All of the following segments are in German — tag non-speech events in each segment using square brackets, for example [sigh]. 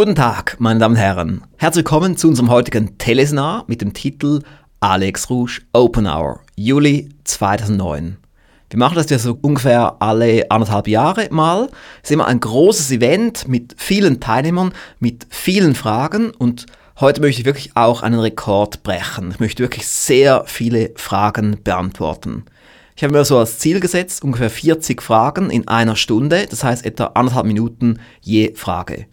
Guten Tag, meine Damen und Herren. Herzlich willkommen zu unserem heutigen Telesnar mit dem Titel Alex Rouge Open Hour, Juli 2009. Wir machen das ja so ungefähr alle anderthalb Jahre mal. Es ist immer ein großes Event mit vielen Teilnehmern, mit vielen Fragen und heute möchte ich wirklich auch einen Rekord brechen. Ich möchte wirklich sehr viele Fragen beantworten. Ich habe mir so als Ziel gesetzt, ungefähr 40 Fragen in einer Stunde, das heißt etwa anderthalb Minuten je Frage.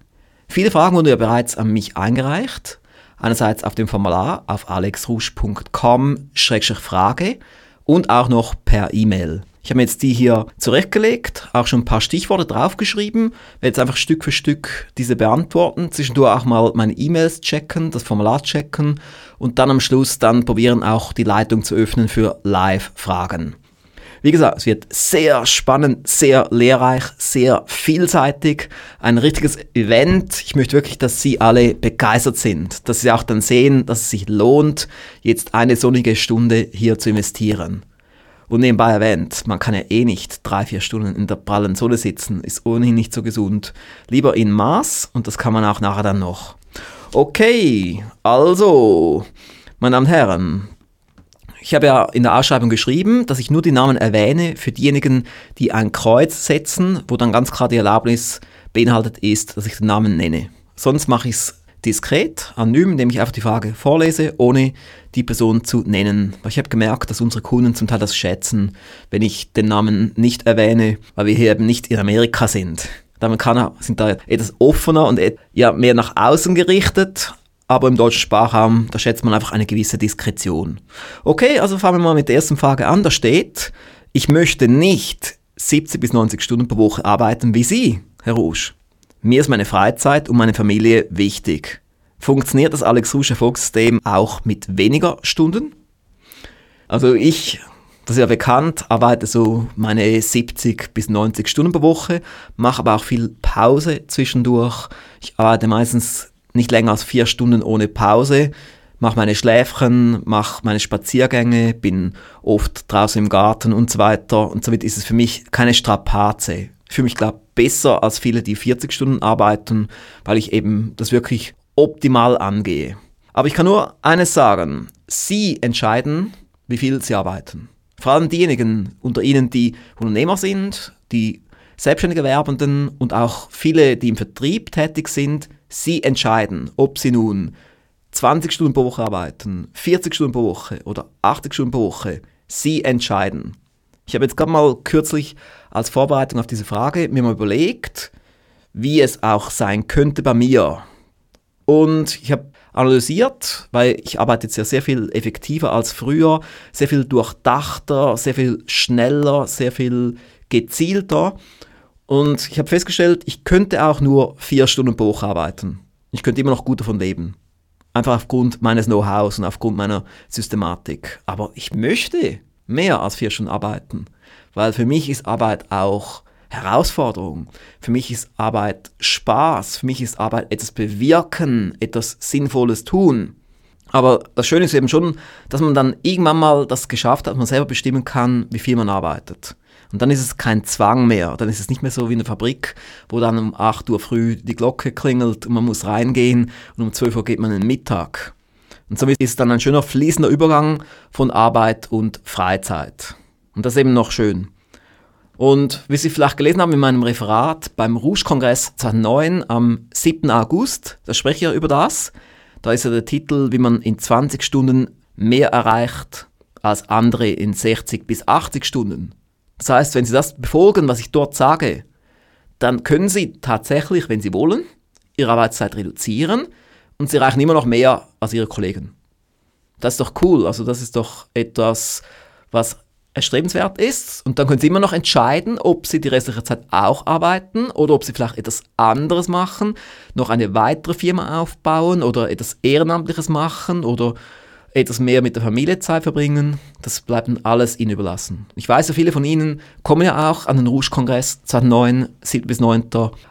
Viele Fragen wurden ja bereits an mich eingereicht. Einerseits auf dem Formular auf alexrusch.com-frage und auch noch per E-Mail. Ich habe mir jetzt die hier zurechtgelegt, auch schon ein paar Stichworte draufgeschrieben, werde jetzt einfach Stück für Stück diese beantworten, zwischendurch auch mal meine E-Mails checken, das Formular checken und dann am Schluss dann probieren auch die Leitung zu öffnen für Live-Fragen. Wie gesagt, es wird sehr spannend, sehr lehrreich, sehr vielseitig. Ein richtiges Event. Ich möchte wirklich, dass Sie alle begeistert sind. Dass Sie auch dann sehen, dass es sich lohnt, jetzt eine sonnige Stunde hier zu investieren. Und nebenbei erwähnt, man kann ja eh nicht drei, vier Stunden in der prallen Sonne sitzen, ist ohnehin nicht so gesund. Lieber in Maß und das kann man auch nachher dann noch. Okay, also, meine Damen und Herren, ich habe ja in der Ausschreibung geschrieben, dass ich nur die Namen erwähne für diejenigen, die ein Kreuz setzen, wo dann ganz klar die Erlaubnis beinhaltet ist, dass ich den Namen nenne. Sonst mache ich es diskret, anonym, indem ich einfach die Frage vorlese, ohne die Person zu nennen. Weil ich habe gemerkt, dass unsere Kunden zum Teil das schätzen, wenn ich den Namen nicht erwähne, weil wir hier eben nicht in Amerika sind. Die Amerikaner sind da etwas offener und ja, mehr nach außen gerichtet, aber im deutschen Sprachraum, da schätzt man einfach eine gewisse Diskretion. Okay, also fangen wir mal mit der ersten Frage an. Da steht, ich möchte nicht 70 bis 90 Stunden pro Woche arbeiten wie Sie, Herr Rouge. Mir ist meine Freizeit und meine Familie wichtig. Funktioniert das Alex Rouge Erfolgssystem auch mit weniger Stunden? Also ich, das ist ja bekannt, arbeite so meine 70 bis 90 Stunden pro Woche, mache aber auch viel Pause zwischendurch. Ich arbeite meistens nicht länger als vier Stunden ohne Pause, mache meine Schläfchen, mache meine Spaziergänge, bin oft draußen im Garten und so weiter. Und somit ist es für mich keine Strapaze. Fühle mich, glaube besser als viele, die 40 Stunden arbeiten, weil ich eben das wirklich optimal angehe. Aber ich kann nur eines sagen. Sie entscheiden, wie viel Sie arbeiten. Vor allem diejenigen unter Ihnen, die Unternehmer sind, die selbstständige Werbenden und auch viele, die im Vertrieb tätig sind, Sie entscheiden, ob Sie nun 20 Stunden pro Woche arbeiten, 40 Stunden pro Woche oder 80 Stunden pro Woche. Sie entscheiden. Ich habe jetzt gerade mal kürzlich als Vorbereitung auf diese Frage mir mal überlegt, wie es auch sein könnte bei mir. Und ich habe analysiert, weil ich arbeite jetzt ja sehr viel effektiver als früher, sehr viel durchdachter, sehr viel schneller, sehr viel gezielter. Und ich habe festgestellt, ich könnte auch nur vier Stunden pro Woche arbeiten. Ich könnte immer noch gut davon leben. Einfach aufgrund meines Know-hows und aufgrund meiner Systematik. Aber ich möchte mehr als vier Stunden arbeiten. Weil für mich ist Arbeit auch Herausforderung. Für mich ist Arbeit Spaß. Für mich ist Arbeit etwas bewirken, etwas Sinnvolles tun. Aber das Schöne ist eben schon, dass man dann irgendwann mal das geschafft hat, dass man selber bestimmen kann, wie viel man arbeitet. Und dann ist es kein Zwang mehr. Dann ist es nicht mehr so wie in der Fabrik, wo dann um 8 Uhr früh die Glocke klingelt und man muss reingehen und um 12 Uhr geht man in den Mittag. Und somit ist es dann ein schöner fließender Übergang von Arbeit und Freizeit. Und das ist eben noch schön. Und wie Sie vielleicht gelesen haben in meinem Referat beim Rouge-Kongress 2009 am 7. August, da spreche ich ja über das. Da ist ja der Titel, wie man in 20 Stunden mehr erreicht als andere in 60 bis 80 Stunden. Das heißt, wenn Sie das befolgen, was ich dort sage, dann können Sie tatsächlich, wenn Sie wollen, Ihre Arbeitszeit reduzieren und Sie erreichen immer noch mehr als Ihre Kollegen. Das ist doch cool. Also das ist doch etwas, was erstrebenswert ist. Und dann können Sie immer noch entscheiden, ob Sie die restliche Zeit auch arbeiten oder ob Sie vielleicht etwas anderes machen, noch eine weitere Firma aufbauen oder etwas Ehrenamtliches machen oder etwas mehr mit der Familie Zeit verbringen, das bleibt alles Ihnen überlassen. Ich weiß, viele von Ihnen kommen ja auch an den Rouge-Kongress 2009, 7. bis 9.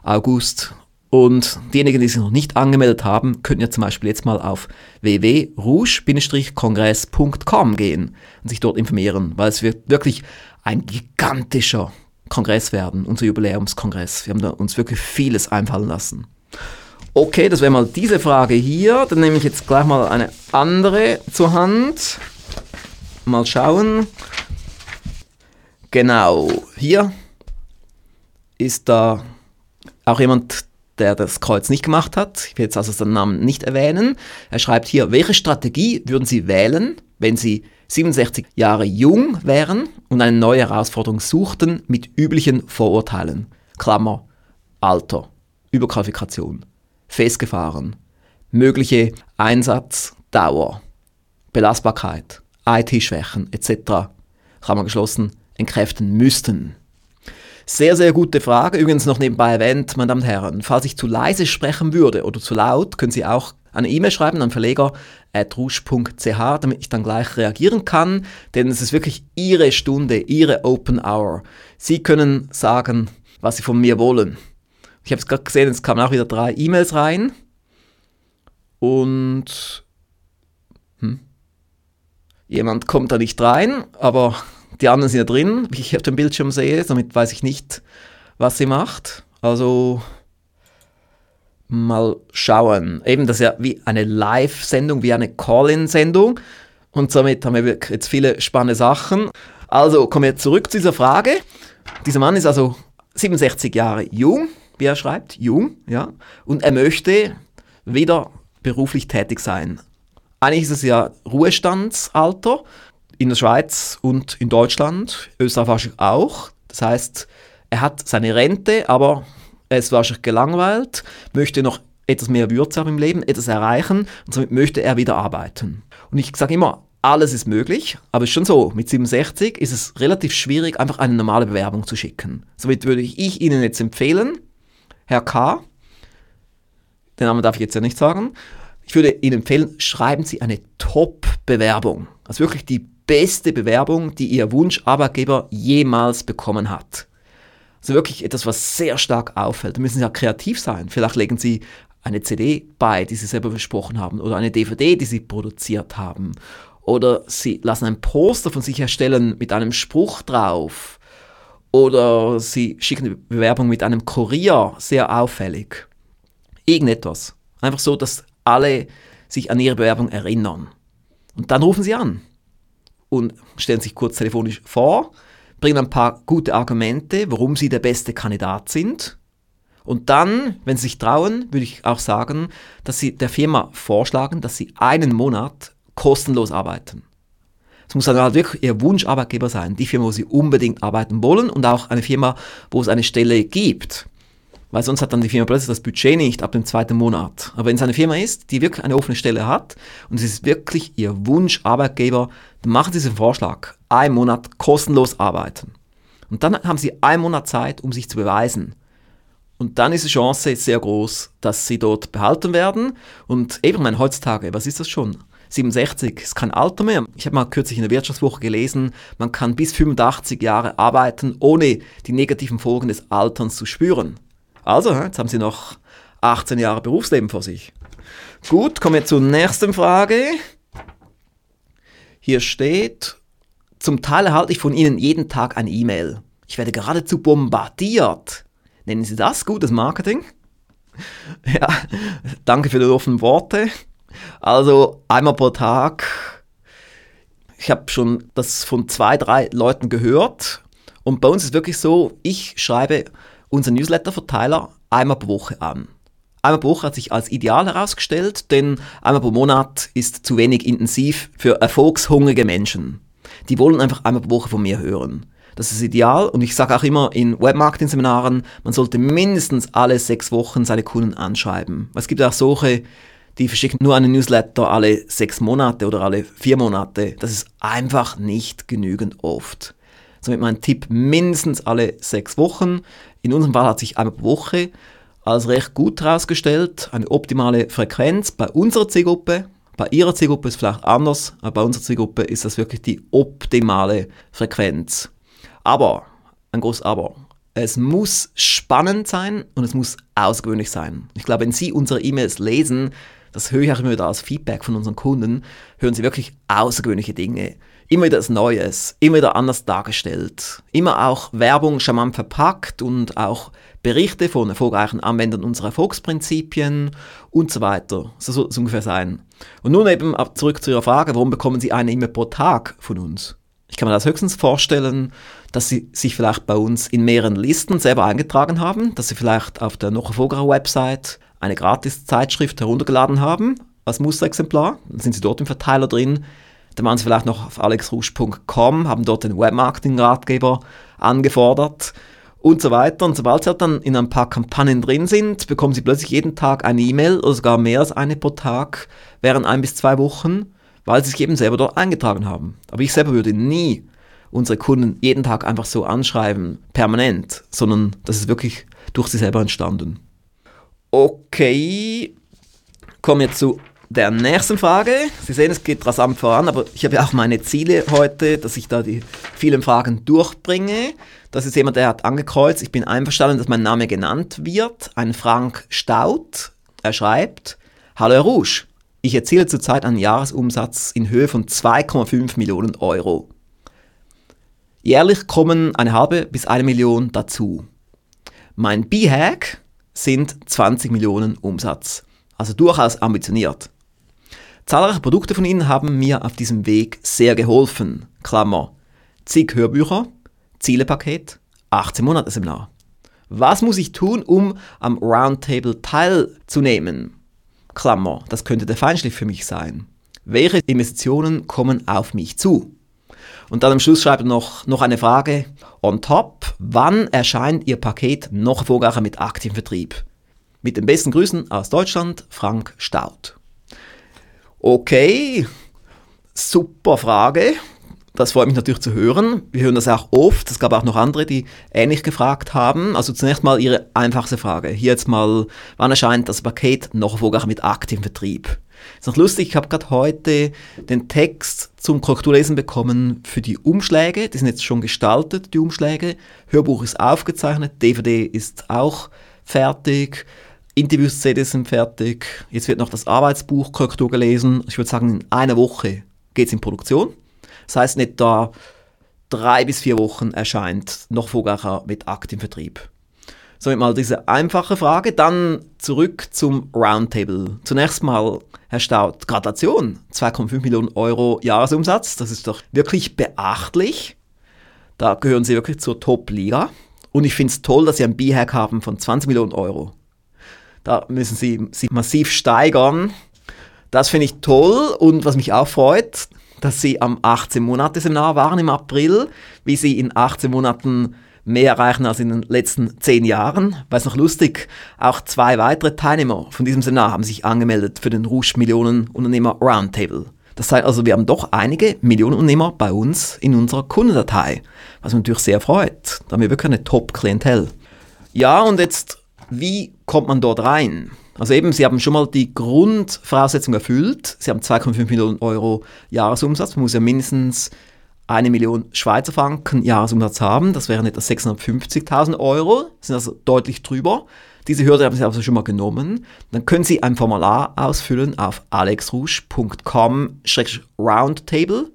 August. Und diejenigen, die sich noch nicht angemeldet haben, könnten ja zum Beispiel jetzt mal auf www.rouge-kongress.com gehen und sich dort informieren, weil es wird wirklich ein gigantischer Kongress werden, unser Jubiläumskongress. Wir haben uns wirklich vieles einfallen lassen. Okay, das wäre mal diese Frage hier. Dann nehme ich jetzt gleich mal eine andere zur Hand. Mal schauen. Genau, hier ist da auch jemand, der das Kreuz nicht gemacht hat. Ich will jetzt also seinen Namen nicht erwähnen. Er schreibt hier, welche Strategie würden Sie wählen, wenn Sie 67 Jahre jung wären und eine neue Herausforderung suchten mit üblichen Vorurteilen? Klammer, Alter, Überqualifikation festgefahren. Mögliche Einsatzdauer, Belastbarkeit, IT-Schwächen etc. Klammer geschlossen, entkräften müssten. Sehr, sehr gute Frage. Übrigens noch nebenbei erwähnt, meine Damen und Herren, falls ich zu leise sprechen würde oder zu laut, können Sie auch eine E-Mail schreiben an verleger.rusch.ch, damit ich dann gleich reagieren kann, denn es ist wirklich Ihre Stunde, Ihre Open Hour. Sie können sagen, was Sie von mir wollen. Ich habe es gerade gesehen, es kamen auch wieder drei E-Mails rein. Und hm, jemand kommt da nicht rein, aber die anderen sind ja drin, wie ich auf dem Bildschirm sehe. Somit weiß ich nicht, was sie macht. Also mal schauen. Eben, das ist ja wie eine Live-Sendung, wie eine Call-In-Sendung. Und somit haben wir jetzt viele spannende Sachen. Also kommen wir zurück zu dieser Frage. Dieser Mann ist also 67 Jahre jung, wie er schreibt, jung, ja, und er möchte wieder beruflich tätig sein. Eigentlich ist es ja Ruhestandsalter in der Schweiz und in Deutschland, Österreich auch. Das heißt, er hat seine Rente, aber er ist wahrscheinlich gelangweilt, möchte noch etwas mehr Würze haben im Leben, etwas erreichen und somit möchte er wieder arbeiten. Und ich sage immer, alles ist möglich, aber es ist schon so, mit 67 ist es relativ schwierig, einfach eine normale Bewerbung zu schicken. Somit würde ich Ihnen jetzt empfehlen, Herr K., den Namen darf ich jetzt ja nicht sagen, ich würde Ihnen empfehlen, schreiben Sie eine Top-Bewerbung. Also wirklich die beste Bewerbung, die Ihr Wunscharbeitgeber jemals bekommen hat. Also wirklich etwas, was sehr stark auffällt. Da müssen Sie ja kreativ sein. Vielleicht legen Sie eine CD bei, die Sie selber besprochen haben, oder eine DVD, die Sie produziert haben. Oder Sie lassen ein Poster von sich erstellen mit einem Spruch drauf oder sie schicken eine Bewerbung mit einem Kurier, sehr auffällig. Irgendetwas. Einfach so, dass alle sich an ihre Bewerbung erinnern. Und dann rufen sie an und stellen sich kurz telefonisch vor, bringen ein paar gute Argumente, warum sie der beste Kandidat sind. Und dann, wenn sie sich trauen, würde ich auch sagen, dass sie der Firma vorschlagen, dass sie einen Monat kostenlos arbeiten. Es muss dann halt wirklich Ihr Wunscharbeitgeber sein, die Firma, wo Sie unbedingt arbeiten wollen und auch eine Firma, wo es eine Stelle gibt. Weil sonst hat dann die Firma plötzlich das Budget nicht ab dem zweiten Monat. Aber wenn es eine Firma ist, die wirklich eine offene Stelle hat und es ist wirklich Ihr Wunscharbeitgeber, dann machen Sie diesen Vorschlag. Ein Monat kostenlos arbeiten. Und dann haben Sie einen Monat Zeit, um sich zu beweisen. Und dann ist die Chance sehr groß, dass Sie dort behalten werden. Und eben, mein heutzutage, was ist das schon? 67 ist kein Alter mehr. Ich habe mal kürzlich in der Wirtschaftswoche gelesen, man kann bis 85 Jahre arbeiten, ohne die negativen Folgen des Alterns zu spüren. Also, jetzt haben Sie noch 18 Jahre Berufsleben vor sich. Gut, kommen wir zur nächsten Frage. Hier steht, zum Teil erhalte ich von Ihnen jeden Tag eine E-Mail. Ich werde geradezu bombardiert. Nennen Sie das gutes Marketing? [laughs] Ja, danke für die offenen Worte. Also einmal pro Tag. Ich habe schon das von zwei, drei Leuten gehört. Und bei uns ist wirklich so, ich schreibe unseren Newsletter-Verteiler einmal pro Woche an. Einmal pro Woche hat sich als ideal herausgestellt, denn einmal pro Monat ist zu wenig intensiv für erfolgshungrige Menschen. Die wollen einfach einmal pro Woche von mir hören. Das ist ideal und ich sage auch immer in Webmarketing-Seminaren, man sollte mindestens alle sechs Wochen seine Kunden anschreiben. Es gibt auch solche, die verschicken nur einen Newsletter alle sechs Monate oder alle vier Monate. Das ist einfach nicht genügend oft. Somit mein Tipp mindestens alle sechs Wochen. In unserem Fall hat sich einmal pro Woche als recht gut herausgestellt. Eine optimale Frequenz bei unserer Zielgruppe. Bei Ihrer Zielgruppe ist es vielleicht anders, aber bei unserer Zielgruppe ist das wirklich die optimale Frequenz. Aber, ein großes Aber, es muss spannend sein und es muss ausgewöhnlich sein. Ich glaube, wenn Sie unsere E-Mails lesen, das höre ich auch immer wieder als Feedback von unseren Kunden, hören sie wirklich außergewöhnliche Dinge. Immer wieder das Neues, immer wieder anders dargestellt. Immer auch Werbung charmant verpackt und auch Berichte von erfolgreichen Anwendern unserer Erfolgsprinzipien und so weiter. So soll es ungefähr sein. Und nun eben zurück zu Ihrer Frage, warum bekommen Sie eine E-Mail pro Tag von uns? Ich kann mir das höchstens vorstellen, dass Sie sich vielleicht bei uns in mehreren Listen selber eingetragen haben, dass Sie vielleicht auf der noch erfolgreichen Website eine Gratis-Zeitschrift heruntergeladen haben als Musterexemplar. Dann sind Sie dort im Verteiler drin. Dann waren Sie vielleicht noch auf alexrusch.com, haben dort den Webmarketing-Ratgeber angefordert und so weiter. Und sobald Sie halt dann in ein paar Kampagnen drin sind, bekommen Sie plötzlich jeden Tag eine E-Mail oder sogar mehr als eine pro Tag während ein bis zwei Wochen, weil Sie sich eben selber dort eingetragen haben. Aber ich selber würde nie unsere Kunden jeden Tag einfach so anschreiben, permanent, sondern das ist wirklich durch Sie selber entstanden. Okay, kommen wir zu der nächsten Frage. Sie sehen, es geht rasant voran, aber ich habe ja auch meine Ziele heute, dass ich da die vielen Fragen durchbringe. Das ist jemand, der hat angekreuzt, ich bin einverstanden, dass mein Name genannt wird. Ein Frank Staud. Er schreibt, Hallo Herr Rouge, ich erziele zurzeit einen Jahresumsatz in Höhe von 2,5 Millionen Euro. Jährlich kommen eine halbe bis eine Million dazu. Mein B-Hack sind 20 Millionen Umsatz. Also durchaus ambitioniert. Zahlreiche Produkte von ihnen haben mir auf diesem Weg sehr geholfen. Klammer, zig Hörbücher, Zielepaket, 18 Monate Seminar. Was muss ich tun, um am Roundtable teilzunehmen? Klammer, das könnte der Feinschliff für mich sein. Welche Investitionen kommen auf mich zu? Und dann am Schluss schreibt er noch, noch eine Frage. On top, wann erscheint Ihr Paket noch erfolgreicher mit aktivem Vertrieb? Mit den besten Grüßen aus Deutschland, Frank Staud. Okay, super Frage. Das freut mich natürlich zu hören. Wir hören das auch oft. Es gab auch noch andere, die ähnlich gefragt haben. Also zunächst mal Ihre einfachste Frage. Hier jetzt mal, wann erscheint das Paket noch erfolgreich mit aktivem Vertrieb? Ist noch lustig, ich habe gerade heute den Text zum Korrekturlesen bekommen für die Umschläge. Die sind jetzt schon gestaltet, die Umschläge. Hörbuch ist aufgezeichnet, DVD ist auch fertig. Interviews, CDs sind fertig. Jetzt wird noch das Arbeitsbuch Korrektur gelesen. Ich würde sagen, in einer Woche geht es in Produktion. Das heißt, nicht da drei bis vier Wochen erscheint noch Vorgänger mit Akt im Vertrieb. Somit mal diese einfache Frage. Dann zurück zum Roundtable. Zunächst mal, Herr Staud, Gratulation. 2,5 Millionen Euro Jahresumsatz. Das ist doch wirklich beachtlich. Da gehören Sie wirklich zur Top-Liga. Und ich finde es toll, dass Sie ein B-Hack haben von 20 Millionen Euro. Da müssen sie sich massiv steigern. Das finde ich toll und was mich auch freut, dass sie am 18-Monate-Seminar waren im April, wie sie in 18 Monaten mehr erreichen als in den letzten 10 Jahren. Weil es noch lustig, auch zwei weitere Teilnehmer von diesem Seminar haben sich angemeldet für den Rouge Millionen Unternehmer Roundtable. Das heißt also, wir haben doch einige Millionenunternehmer bei uns in unserer Kundendatei, was mich natürlich sehr freut. Da haben wir wirklich eine Top-Klientel. Ja, und jetzt wie kommt man dort rein? Also eben, Sie haben schon mal die Grundvoraussetzung erfüllt. Sie haben 2,5 Millionen Euro Jahresumsatz. Man muss ja mindestens eine Million Schweizer Franken Jahresumsatz haben. Das wären etwa 650.000 Euro. Sind also deutlich drüber. Diese Hürde haben Sie also schon mal genommen. Dann können Sie ein Formular ausfüllen auf alexrouge.com-roundtable.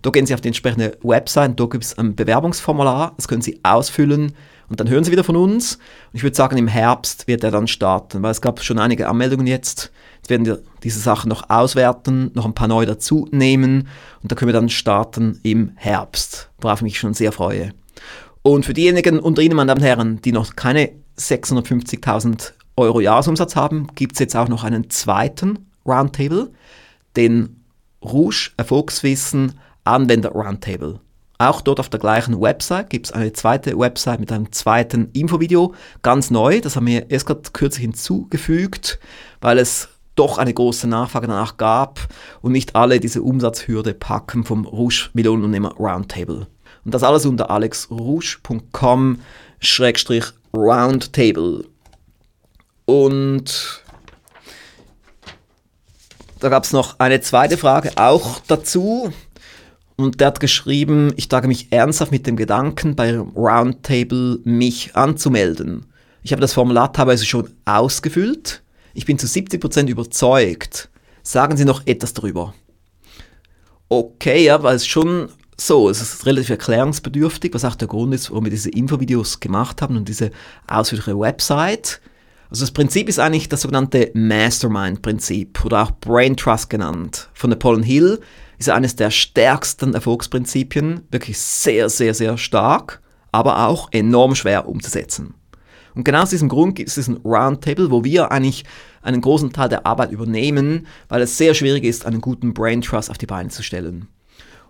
Da gehen Sie auf die entsprechende Website, da gibt es ein Bewerbungsformular, das können Sie ausfüllen und dann hören Sie wieder von uns. Und ich würde sagen, im Herbst wird er dann starten, weil es gab schon einige Anmeldungen jetzt. Jetzt werden wir diese Sachen noch auswerten, noch ein paar neu dazu nehmen und da können wir dann starten im Herbst, worauf ich mich schon sehr freue. Und für diejenigen unter Ihnen, meine Damen und Herren, die noch keine 650.000 Euro Jahresumsatz haben, gibt es jetzt auch noch einen zweiten Roundtable, den Rouge Erfolgswissen Anwender Roundtable. Auch dort auf der gleichen Website gibt es eine zweite Website mit einem zweiten Infovideo, ganz neu. Das haben wir erst gerade kürzlich hinzugefügt, weil es doch eine große Nachfrage danach gab und nicht alle diese Umsatzhürde packen vom Rouge Millionenunternehmer Roundtable. Und das alles unter alexrouge.com-roundtable. Und da gab es noch eine zweite Frage auch dazu. Und der hat geschrieben, ich trage mich ernsthaft mit dem Gedanken, bei Roundtable mich anzumelden. Ich habe das Formular teilweise schon ausgefüllt. Ich bin zu 70% überzeugt. Sagen Sie noch etwas darüber. Okay, ja, weil es schon so, es ist relativ erklärungsbedürftig, was auch der Grund ist, warum wir diese Infovideos gemacht haben und diese ausführliche Website. Also das Prinzip ist eigentlich das sogenannte Mastermind-Prinzip oder auch Brain Trust genannt. Von Napoleon Hill ist eines der stärksten Erfolgsprinzipien, wirklich sehr, sehr, sehr stark, aber auch enorm schwer umzusetzen. Und genau aus diesem Grund gibt es diesen Roundtable, wo wir eigentlich einen großen Teil der Arbeit übernehmen, weil es sehr schwierig ist, einen guten Brain Trust auf die Beine zu stellen.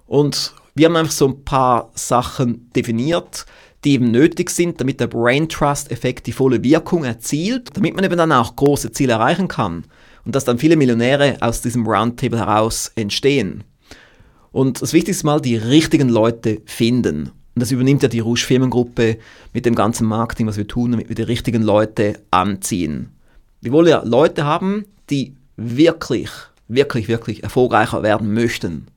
Und wir haben einfach so ein paar Sachen definiert, die eben nötig sind, damit der Brain Trust Effekt die volle Wirkung erzielt, damit man eben dann auch große Ziele erreichen kann und dass dann viele Millionäre aus diesem Roundtable heraus entstehen. Und das Wichtigste ist mal, die richtigen Leute finden. Und das übernimmt ja die Rouge Firmengruppe mit dem ganzen Marketing, was wir tun, damit wir die richtigen Leute anziehen. Wir wollen ja Leute haben, die wirklich, wirklich, wirklich erfolgreicher werden möchten.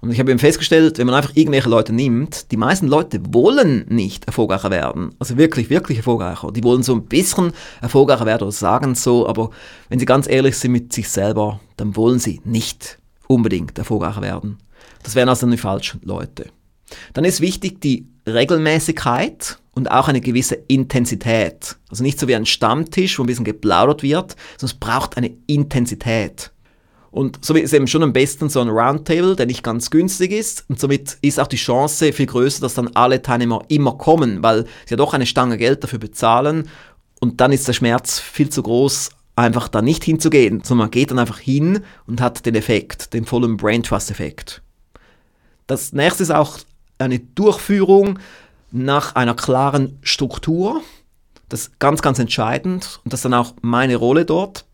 Und ich habe eben festgestellt, wenn man einfach irgendwelche Leute nimmt, die meisten Leute wollen nicht erfolgreicher werden. Also wirklich, wirklich erfolgreicher. Die wollen so ein bisschen erfolgreicher werden oder sagen so, aber wenn sie ganz ehrlich sind mit sich selber, dann wollen sie nicht unbedingt erfolgreicher werden. Das wären also die falschen Leute. Dann ist wichtig die Regelmäßigkeit und auch eine gewisse Intensität. Also nicht so wie ein Stammtisch, wo ein bisschen geplaudert wird, sondern es braucht eine Intensität. Und somit ist eben schon am besten so ein Roundtable, der nicht ganz günstig ist. Und somit ist auch die Chance viel größer, dass dann alle Teilnehmer immer kommen, weil sie ja doch eine Stange Geld dafür bezahlen. Und dann ist der Schmerz viel zu groß, einfach da nicht hinzugehen, sondern man geht dann einfach hin und hat den Effekt, den vollen Brain Trust Effekt. Das nächste ist auch eine Durchführung nach einer klaren Struktur. Das ist ganz, ganz entscheidend und das ist dann auch meine Rolle dort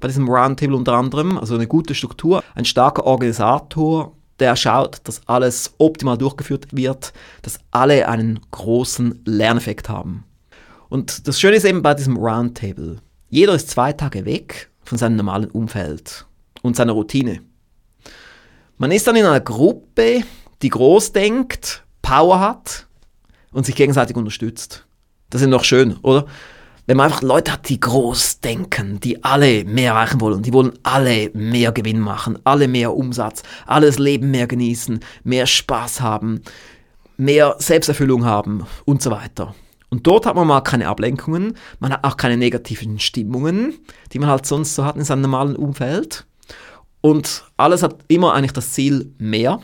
bei diesem Roundtable unter anderem. Also eine gute Struktur, ein starker Organisator, der schaut, dass alles optimal durchgeführt wird, dass alle einen großen Lerneffekt haben. Und das Schöne ist eben bei diesem Roundtable, jeder ist zwei Tage weg von seinem normalen Umfeld und seiner Routine. Man ist dann in einer Gruppe, die groß denkt, Power hat und sich gegenseitig unterstützt. Das ist doch schön, oder? Wenn man einfach Leute hat, die groß denken, die alle mehr erreichen wollen, die wollen alle mehr Gewinn machen, alle mehr Umsatz, alles Leben mehr genießen, mehr Spaß haben, mehr Selbsterfüllung haben und so weiter. Und dort hat man mal keine Ablenkungen, man hat auch keine negativen Stimmungen, die man halt sonst so hat in seinem normalen Umfeld. Und alles hat immer eigentlich das Ziel mehr,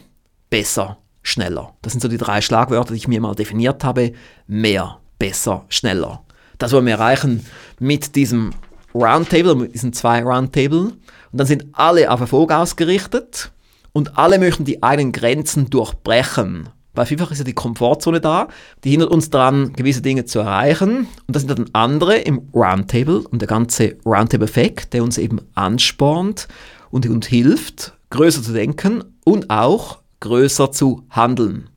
besser, schneller. Das sind so die drei Schlagwörter, die ich mir mal definiert habe. Mehr, besser, schneller. Das wollen wir erreichen mit diesem Roundtable, mit diesen zwei Roundtable. Und dann sind alle auf Erfolg ausgerichtet und alle möchten die eigenen Grenzen durchbrechen. Weil vielfach ist ja die Komfortzone da, die hindert uns daran, gewisse Dinge zu erreichen. Und das sind dann andere im Roundtable und der ganze Roundtable-Effekt, der uns eben anspornt und uns hilft, größer zu denken und auch größer zu handeln.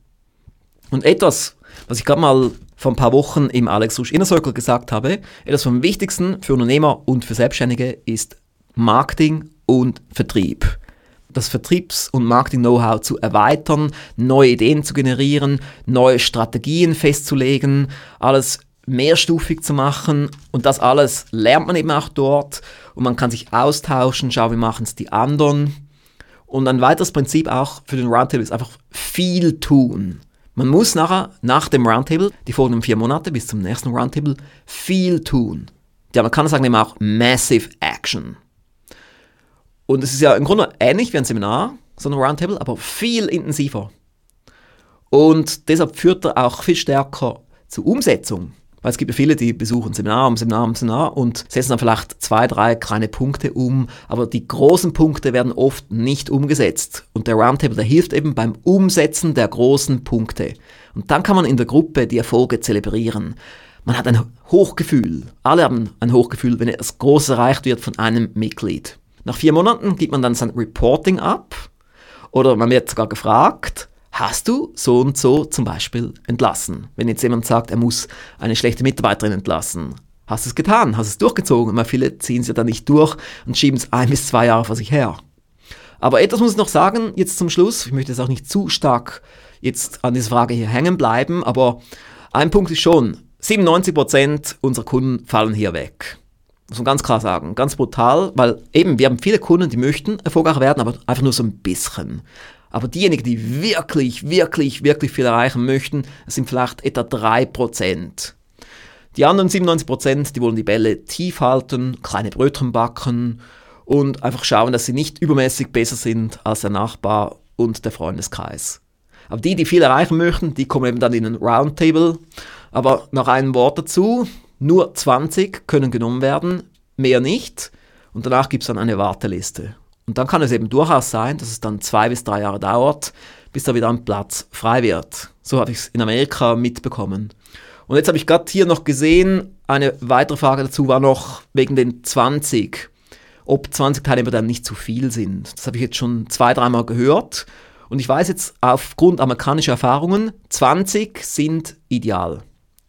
Und etwas, was ich gerade mal vor ein paar Wochen im Alex Rusch Inner Circle gesagt habe, etwas vom Wichtigsten für Unternehmer und für Selbstständige ist Marketing und Vertrieb. Das Vertriebs- und Marketing-Know-how zu erweitern, neue Ideen zu generieren, neue Strategien festzulegen, alles mehrstufig zu machen und das alles lernt man eben auch dort und man kann sich austauschen, schauen, wie machen es die anderen und ein weiteres Prinzip auch für den Roundtable ist einfach viel tun. Man muss nachher, nach dem Roundtable, die folgenden vier Monate bis zum nächsten Roundtable, viel tun. Ja, man kann sagen eben auch Massive Action. Und es ist ja im Grunde ähnlich wie ein Seminar, so ein Roundtable, aber viel intensiver. Und deshalb führt er auch viel stärker zur Umsetzung. Weil es gibt ja viele, die besuchen Seminar um Seminar um Seminar und setzen dann vielleicht zwei, drei kleine Punkte um, aber die großen Punkte werden oft nicht umgesetzt. Und der Roundtable, der hilft eben beim Umsetzen der großen Punkte. Und dann kann man in der Gruppe die Erfolge zelebrieren. Man hat ein Hochgefühl. Alle haben ein Hochgefühl, wenn etwas Großes erreicht wird von einem Mitglied. Nach vier Monaten gibt man dann sein Reporting ab oder man wird sogar gefragt, hast du so und so zum Beispiel entlassen? Wenn jetzt jemand sagt, er muss eine schlechte Mitarbeiterin entlassen, hast du es getan, hast es durchgezogen, weil viele ziehen es ja dann nicht durch und schieben es ein [laughs] bis zwei Jahre vor sich her. Aber etwas muss ich noch sagen, jetzt zum Schluss, ich möchte jetzt auch nicht zu stark jetzt an dieser Frage hier hängen bleiben, aber ein Punkt ist schon, 97% unserer Kunden fallen hier weg. Muss man ganz klar sagen, ganz brutal, weil eben wir haben viele Kunden, die möchten erfolgreich werden, aber einfach nur so ein bisschen. Aber diejenigen, die wirklich, wirklich, wirklich viel erreichen möchten, sind vielleicht etwa 3%. Die anderen 97%, die wollen die Bälle tief halten, kleine Brötchen backen und einfach schauen, dass sie nicht übermäßig besser sind als der Nachbar und der Freundeskreis. Aber die, die viel erreichen möchten, die kommen eben dann in ein Roundtable. Aber noch ein Wort dazu, nur 20 können genommen werden, mehr nicht. Und danach gibt es dann eine Warteliste. Und dann kann es eben durchaus sein, dass es dann zwei bis drei Jahre dauert, bis da wieder ein Platz frei wird. So habe ich es in Amerika mitbekommen. Und jetzt habe ich gerade hier noch gesehen, eine weitere Frage dazu war noch wegen den 20, ob 20 Teilnehmer dann nicht zu viel sind. Das habe ich jetzt schon zwei, dreimal gehört. Und ich weiß jetzt aufgrund amerikanischer Erfahrungen, 20 sind ideal.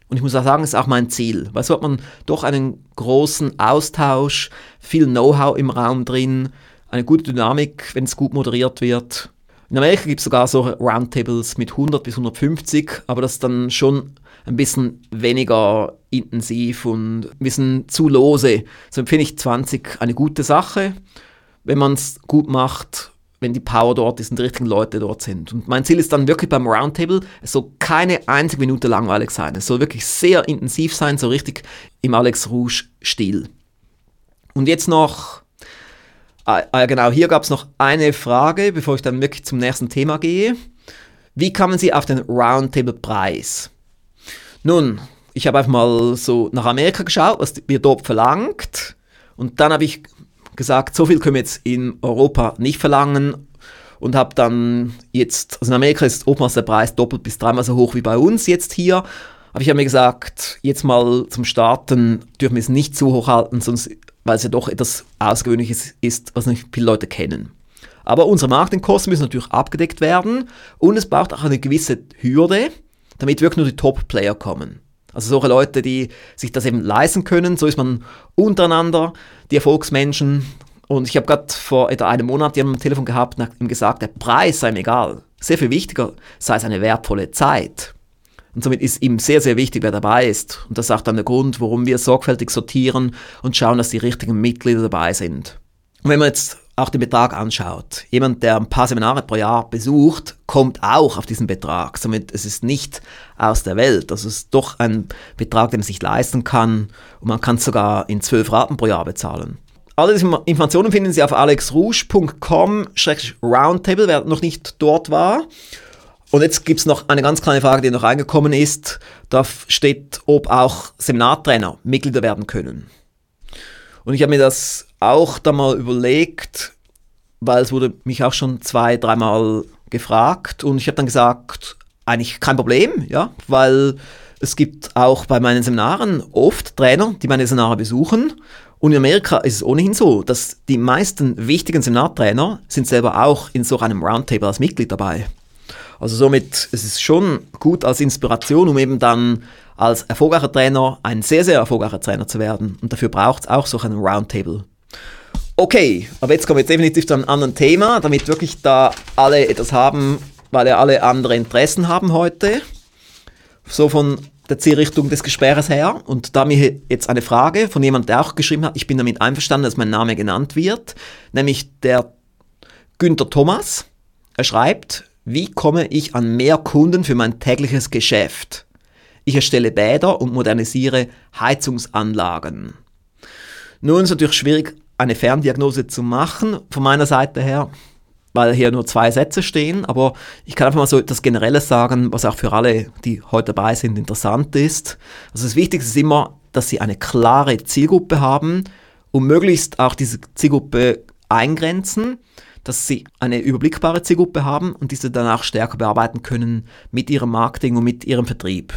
Und ich muss auch sagen, es ist auch mein Ziel, weil so hat man doch einen großen Austausch, viel Know-how im Raum drin, eine gute Dynamik, wenn es gut moderiert wird. In Amerika gibt es sogar so Roundtables mit 100 bis 150, aber das ist dann schon ein bisschen weniger intensiv und ein bisschen zu lose. So empfinde ich 20 eine gute Sache, wenn man es gut macht, wenn die Power dort ist und die richtigen Leute dort sind. Und mein Ziel ist dann wirklich beim Roundtable, es soll keine einzige Minute langweilig sein. Es soll wirklich sehr intensiv sein, so richtig im Alex Rouge-Stil. Und jetzt noch Ah, ah, genau, hier gab es noch eine Frage, bevor ich dann wirklich zum nächsten Thema gehe. Wie kamen Sie auf den Roundtable-Preis? Nun, ich habe einfach mal so nach Amerika geschaut, was wir dort verlangt. Und dann habe ich gesagt, so viel können wir jetzt in Europa nicht verlangen. Und habe dann jetzt, also in Amerika ist oftmals der Preis doppelt bis dreimal so hoch wie bei uns jetzt hier. Aber ich habe mir gesagt, jetzt mal zum Starten dürfen wir es nicht zu hoch halten, sonst weil es ja doch etwas Außergewöhnliches ist, was nicht viele Leute kennen. Aber unsere Marketingkosten müssen natürlich abgedeckt werden und es braucht auch eine gewisse Hürde, damit wirklich nur die Top-Player kommen. Also solche Leute, die sich das eben leisten können, so ist man untereinander, die Erfolgsmenschen. Und ich habe gerade vor etwa einem Monat jemanden am Telefon gehabt und ihm gesagt, der Preis sei ihm egal. Sehr viel wichtiger sei es eine wertvolle Zeit. Und somit ist ihm sehr, sehr wichtig, wer dabei ist. Und das ist auch dann der Grund, warum wir sorgfältig sortieren und schauen, dass die richtigen Mitglieder dabei sind. Und wenn man jetzt auch den Betrag anschaut, jemand, der ein paar Seminare pro Jahr besucht, kommt auch auf diesen Betrag. Somit es ist nicht aus der Welt. Das ist doch ein Betrag, den man sich leisten kann. Und man kann es sogar in zwölf Raten pro Jahr bezahlen. Alle diese Informationen finden Sie auf alexrouge.com-roundtable, wer noch nicht dort war. Und jetzt gibt es noch eine ganz kleine Frage, die noch reingekommen ist. Da steht, ob auch Seminartrainer Mitglieder werden können. Und ich habe mir das auch da mal überlegt, weil es wurde mich auch schon zwei, dreimal gefragt. Und ich habe dann gesagt, eigentlich kein Problem, ja, weil es gibt auch bei meinen Seminaren oft Trainer, die meine Seminare besuchen. Und in Amerika ist es ohnehin so, dass die meisten wichtigen Seminartrainer sind selber auch in so einem Roundtable als Mitglied dabei. Also somit ist es schon gut als Inspiration, um eben dann als erfolgreicher Trainer ein sehr, sehr erfolgreicher Trainer zu werden. Und dafür braucht es auch so einen Roundtable. Okay, aber jetzt kommen wir definitiv zu einem anderen Thema, damit wirklich da alle etwas haben, weil ja alle andere Interessen haben heute. So von der Zielrichtung des Gesprächs her. Und da mir jetzt eine Frage von jemandem, der auch geschrieben hat, ich bin damit einverstanden, dass mein Name genannt wird, nämlich der Günther Thomas. Er schreibt, wie komme ich an mehr Kunden für mein tägliches Geschäft? Ich erstelle Bäder und modernisiere Heizungsanlagen. Nun ist es natürlich schwierig, eine Ferndiagnose zu machen von meiner Seite her, weil hier nur zwei Sätze stehen, aber ich kann einfach mal so etwas Generelles sagen, was auch für alle, die heute dabei sind, interessant ist. Also das Wichtigste ist immer, dass sie eine klare Zielgruppe haben und möglichst auch diese Zielgruppe eingrenzen dass sie eine überblickbare Zielgruppe haben und diese danach stärker bearbeiten können mit ihrem Marketing und mit ihrem Vertrieb.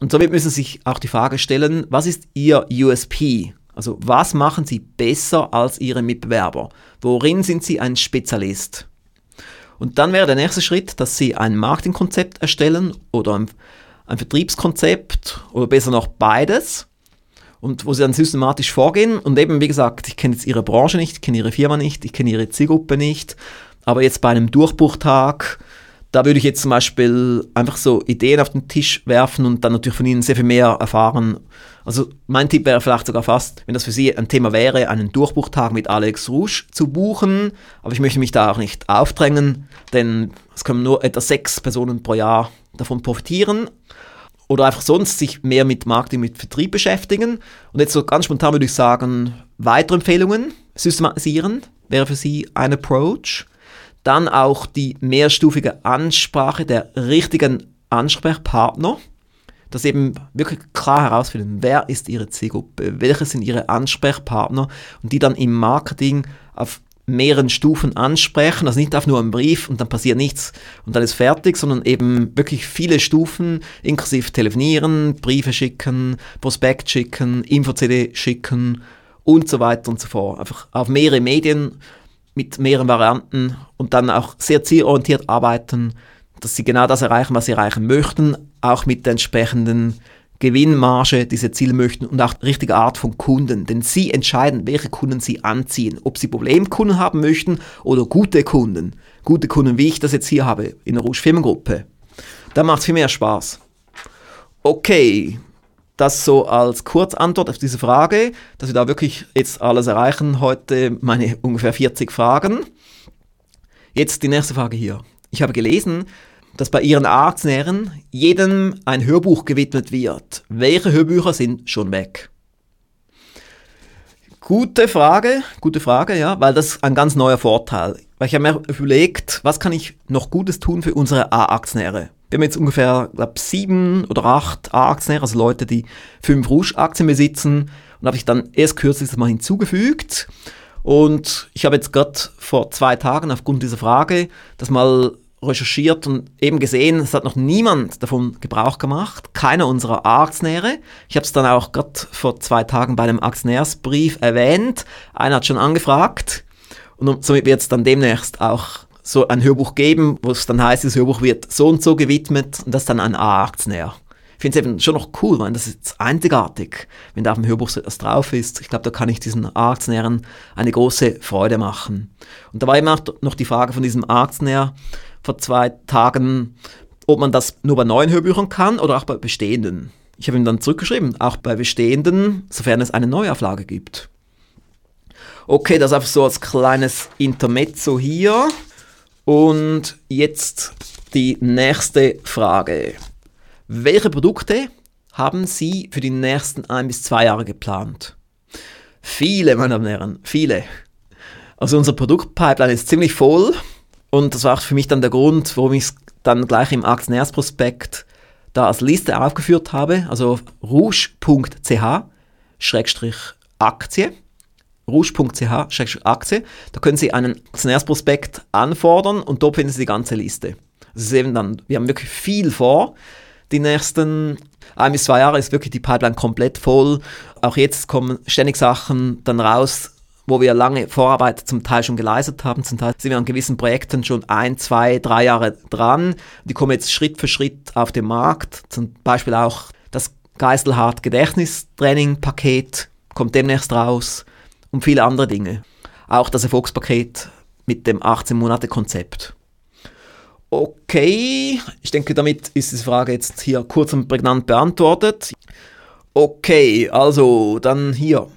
Und somit müssen Sie sich auch die Frage stellen, was ist Ihr USP? Also was machen Sie besser als Ihre Mitbewerber? Worin sind Sie ein Spezialist? Und dann wäre der nächste Schritt, dass Sie ein Marketingkonzept erstellen oder ein, ein Vertriebskonzept oder besser noch beides und wo sie dann systematisch vorgehen. Und eben, wie gesagt, ich kenne jetzt ihre Branche nicht, ich kenne ihre Firma nicht, ich kenne ihre Zielgruppe nicht. Aber jetzt bei einem Durchbruchtag, da würde ich jetzt zum Beispiel einfach so Ideen auf den Tisch werfen und dann natürlich von Ihnen sehr viel mehr erfahren. Also mein Tipp wäre vielleicht sogar fast, wenn das für Sie ein Thema wäre, einen Durchbruchtag mit Alex Rouge zu buchen. Aber ich möchte mich da auch nicht aufdrängen, denn es können nur etwa sechs Personen pro Jahr davon profitieren. Oder einfach sonst sich mehr mit Marketing, mit Vertrieb beschäftigen. Und jetzt so ganz spontan würde ich sagen, weitere Empfehlungen systematisieren wäre für Sie ein Approach. Dann auch die mehrstufige Ansprache der richtigen Ansprechpartner. Das eben wirklich klar herausfinden, wer ist Ihre Zielgruppe, welche sind Ihre Ansprechpartner und die dann im Marketing auf mehreren Stufen ansprechen, also nicht auf nur einen Brief und dann passiert nichts und dann ist fertig, sondern eben wirklich viele Stufen, inklusive telefonieren, Briefe schicken, Prospekt schicken, Info-CD schicken und so weiter und so fort. Einfach auf mehrere Medien mit mehreren Varianten und dann auch sehr zielorientiert arbeiten, dass sie genau das erreichen, was sie erreichen möchten, auch mit entsprechenden Gewinnmarge, die sie erzielen möchten und auch die richtige Art von Kunden. Denn sie entscheiden, welche Kunden sie anziehen. Ob sie Problemkunden haben möchten oder gute Kunden. Gute Kunden, wie ich das jetzt hier habe in der Rouge Firmengruppe. Da macht es viel mehr Spaß. Okay, das so als Kurzantwort auf diese Frage, dass wir da wirklich jetzt alles erreichen. Heute meine ungefähr 40 Fragen. Jetzt die nächste Frage hier. Ich habe gelesen, dass bei Ihren Arztnähren jedem ein Hörbuch gewidmet wird. Welche Hörbücher sind schon weg? Gute Frage, gute Frage, ja, weil das ein ganz neuer Vorteil. Weil ich habe mir überlegt, was kann ich noch Gutes tun für unsere A-Aktionäre? Wir haben jetzt ungefähr, glaube sieben oder acht A-Aktionäre, also Leute, die fünf Rouge-Aktien besitzen. Und habe ich dann erst kürzlich das mal hinzugefügt. Und ich habe jetzt gerade vor zwei Tagen aufgrund dieser Frage das mal recherchiert und eben gesehen, es hat noch niemand davon Gebrauch gemacht, keiner unserer Aktionäre. Ich habe es dann auch gerade vor zwei Tagen bei einem Aktionärsbrief erwähnt. Einer hat schon angefragt und somit wird es dann demnächst auch so ein Hörbuch geben, wo es dann heißt, das Hörbuch wird so und so gewidmet und das dann ein A-Aktionär. Ich finde es eben schon noch cool, weil das ist einzigartig, wenn da auf dem Hörbuch so etwas drauf ist. Ich glaube, da kann ich diesen A-Aktionären eine große Freude machen. Und da war immer noch die Frage von diesem A-Aktionär vor zwei Tagen, ob man das nur bei neuen Hörbüchern kann oder auch bei bestehenden. Ich habe ihm dann zurückgeschrieben, auch bei bestehenden, sofern es eine Neuauflage gibt. Okay, das einfach so als kleines Intermezzo hier. Und jetzt die nächste Frage. Welche Produkte haben Sie für die nächsten ein bis zwei Jahre geplant? Viele, meine Damen und Herren, viele. Also unser Produktpipeline ist ziemlich voll und das war auch für mich dann der Grund, warum ich es dann gleich im Aktionärsprospekt da als Liste aufgeführt habe. Also rouge.ch-aktie rouge.ch-aktie. Da können Sie einen Aktionärsprospekt anfordern und dort finden Sie die ganze Liste. Das ist eben dann, wir haben wirklich viel vor. Die nächsten ein bis zwei Jahre ist wirklich die Pipeline komplett voll. Auch jetzt kommen ständig Sachen dann raus, wo wir lange Vorarbeit zum Teil schon geleistet haben. Zum Teil sind wir an gewissen Projekten schon ein, zwei, drei Jahre dran. Die kommen jetzt Schritt für Schritt auf den Markt. Zum Beispiel auch das Geiselhardt Gedächtnistraining Paket kommt demnächst raus und viele andere Dinge. Auch das Erfolgspaket mit dem 18-Monate-Konzept. Okay, ich denke, damit ist die Frage jetzt hier kurz und prägnant beantwortet. Okay, also dann hier.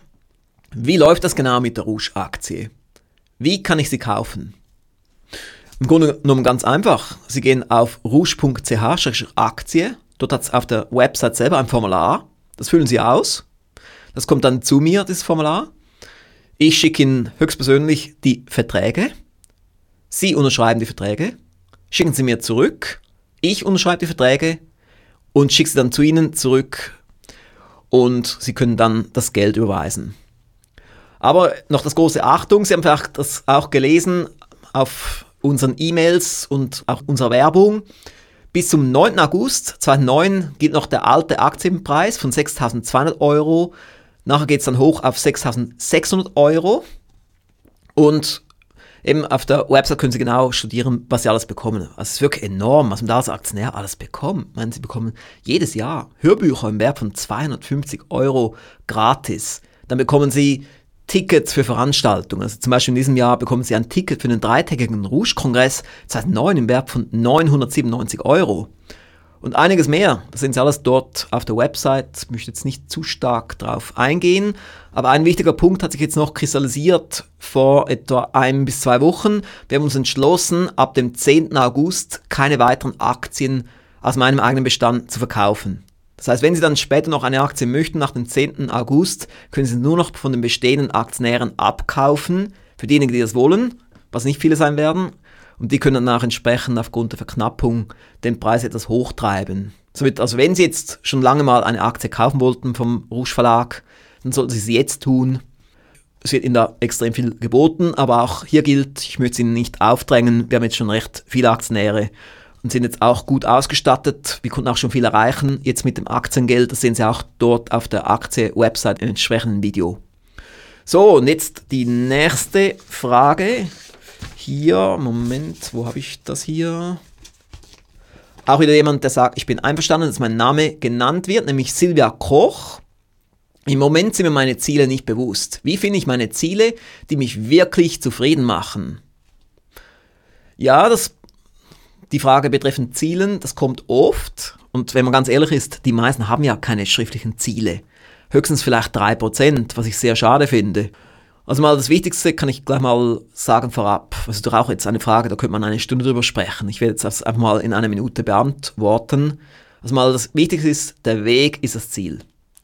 Wie läuft das genau mit der Rouge-Aktie? Wie kann ich sie kaufen? Im Grunde genommen ganz einfach. Sie gehen auf rouge.ch-aktie. Dort hat es auf der Website selber ein Formular. Das füllen Sie aus. Das kommt dann zu mir, dieses Formular. Ich schicke Ihnen höchstpersönlich die Verträge. Sie unterschreiben die Verträge, schicken sie mir zurück. Ich unterschreibe die Verträge und schicke sie dann zu Ihnen zurück und Sie können dann das Geld überweisen. Aber noch das große Achtung, Sie haben vielleicht das auch gelesen auf unseren E-Mails und auch unserer Werbung. Bis zum 9. August 2009 gilt noch der alte Aktienpreis von 6.200 Euro Nachher geht es dann hoch auf 6.600 Euro. Und eben auf der Website können Sie genau studieren, was Sie alles bekommen. Also es ist wirklich enorm, was man da als Aktionär alles bekommt. Ich meine, Sie bekommen jedes Jahr Hörbücher im Wert von 250 Euro gratis. Dann bekommen Sie Tickets für Veranstaltungen. Also zum Beispiel in diesem Jahr bekommen Sie ein Ticket für den dreitägigen Rouge-Kongress 2009 im Wert von 997 Euro. Und einiges mehr, das sind Sie alles dort auf der Website, ich möchte jetzt nicht zu stark drauf eingehen, aber ein wichtiger Punkt hat sich jetzt noch kristallisiert vor etwa ein bis zwei Wochen. Wir haben uns entschlossen, ab dem 10. August keine weiteren Aktien aus meinem eigenen Bestand zu verkaufen. Das heißt, wenn Sie dann später noch eine Aktie möchten, nach dem 10. August, können Sie nur noch von den bestehenden Aktionären abkaufen, für diejenigen, die das wollen, was nicht viele sein werden. Und die können dann auch entsprechend aufgrund der Verknappung den Preis etwas hochtreiben. Somit, also wenn Sie jetzt schon lange mal eine Aktie kaufen wollten vom Rouge Verlag, dann sollten Sie es jetzt tun. Es wird Ihnen da extrem viel geboten, aber auch hier gilt, ich möchte es Ihnen nicht aufdrängen, wir haben jetzt schon recht viele Aktionäre und sind jetzt auch gut ausgestattet. Wir konnten auch schon viel erreichen. Jetzt mit dem Aktiengeld, das sehen Sie auch dort auf der Aktie-Website im entsprechenden Video. So, und jetzt die nächste Frage. Hier, Moment, wo habe ich das hier? Auch wieder jemand, der sagt, ich bin einverstanden, dass mein Name genannt wird, nämlich Silvia Koch. Im Moment sind mir meine Ziele nicht bewusst. Wie finde ich meine Ziele, die mich wirklich zufrieden machen? Ja, das die Frage betreffend Zielen, das kommt oft. Und wenn man ganz ehrlich ist, die meisten haben ja keine schriftlichen Ziele. Höchstens vielleicht 3%, was ich sehr schade finde. Also mal das Wichtigste kann ich gleich mal sagen vorab. Also doch auch jetzt eine Frage, da könnte man eine Stunde drüber sprechen. Ich werde jetzt das einfach mal in einer Minute beantworten. Also mal das Wichtigste ist, der Weg ist das Ziel.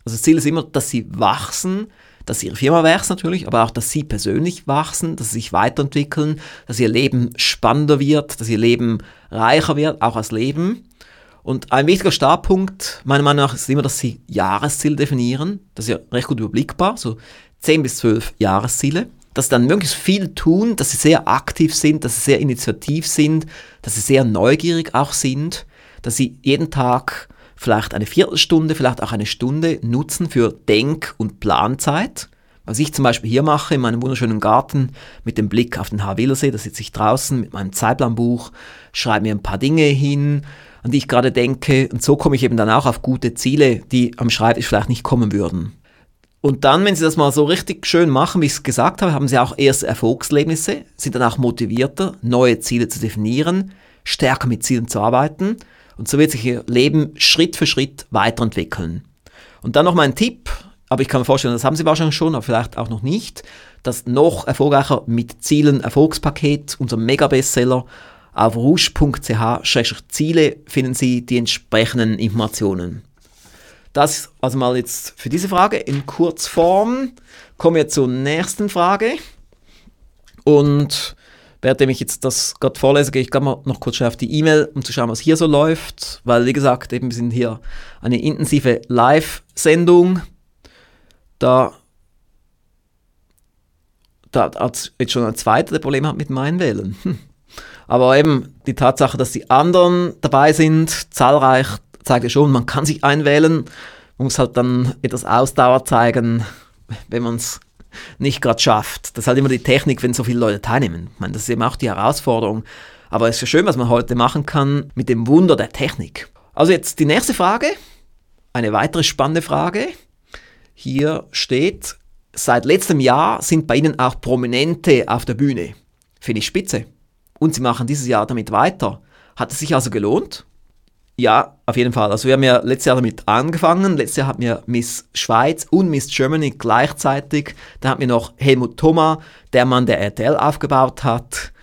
Also das Ziel ist immer, dass sie wachsen, dass ihre Firma wächst natürlich, aber auch, dass sie persönlich wachsen, dass sie sich weiterentwickeln, dass ihr Leben spannender wird, dass ihr Leben reicher wird, auch als Leben. Und ein wichtiger Startpunkt, meiner Meinung nach, ist immer, dass sie Jahresziele definieren. Das ist ja recht gut überblickbar, so 10 bis 12 Jahresziele. Dass sie dann möglichst viel tun, dass sie sehr aktiv sind, dass sie sehr initiativ sind, dass sie sehr neugierig auch sind, dass sie jeden Tag vielleicht eine Viertelstunde, vielleicht auch eine Stunde nutzen für Denk- und Planzeit. Was ich zum Beispiel hier mache, in meinem wunderschönen Garten mit dem Blick auf den Havillersee, da sitze ich draußen mit meinem Zeitplanbuch, schreibe mir ein paar Dinge hin, an die ich gerade denke. Und so komme ich eben dann auch auf gute Ziele, die am Schreibtisch vielleicht nicht kommen würden. Und dann, wenn Sie das mal so richtig schön machen, wie ich es gesagt habe, haben Sie auch erste Erfolgserlebnisse, sind dann auch motivierter, neue Ziele zu definieren, stärker mit Zielen zu arbeiten und so wird sich Ihr Leben Schritt für Schritt weiterentwickeln. Und dann noch mein Tipp, aber ich kann mir vorstellen, das haben Sie wahrscheinlich schon, aber vielleicht auch noch nicht. Das noch erfolgreicher mit Zielen Erfolgspaket, unser Mega-Bestseller. Auf rouge.ch-ziele finden Sie die entsprechenden Informationen. Das also mal jetzt für diese Frage in Kurzform. Kommen wir zur nächsten Frage. Und Währenddem ich jetzt das gerade vorlese, gehe ich gerade mal noch kurz schnell auf die E-Mail, um zu schauen, was hier so läuft. Weil, wie gesagt, eben wir sind hier eine intensive Live-Sendung. Da, da hat jetzt schon ein zweiter Problem hat mit dem Einwählen. Hm. [laughs] Aber eben die Tatsache, dass die anderen dabei sind, zahlreich, zeigt ja schon, man kann sich einwählen. Man muss halt dann etwas Ausdauer zeigen, wenn man es nicht gerade schafft. Das ist halt immer die Technik, wenn so viele Leute teilnehmen. Ich meine, das ist eben auch die Herausforderung. Aber es ist ja schön, was man heute machen kann mit dem Wunder der Technik. Also jetzt die nächste Frage, eine weitere spannende Frage. Hier steht, seit letztem Jahr sind bei Ihnen auch Prominente auf der Bühne. Finde ich spitze. Und Sie machen dieses Jahr damit weiter. Hat es sich also gelohnt? Ja, auf jeden Fall. Also wir haben ja letztes Jahr damit angefangen. Letztes Jahr hatten wir Miss Schweiz und Miss Germany gleichzeitig. Da hatten wir noch Helmut Thoma, der Mann, der RTL aufgebaut hat.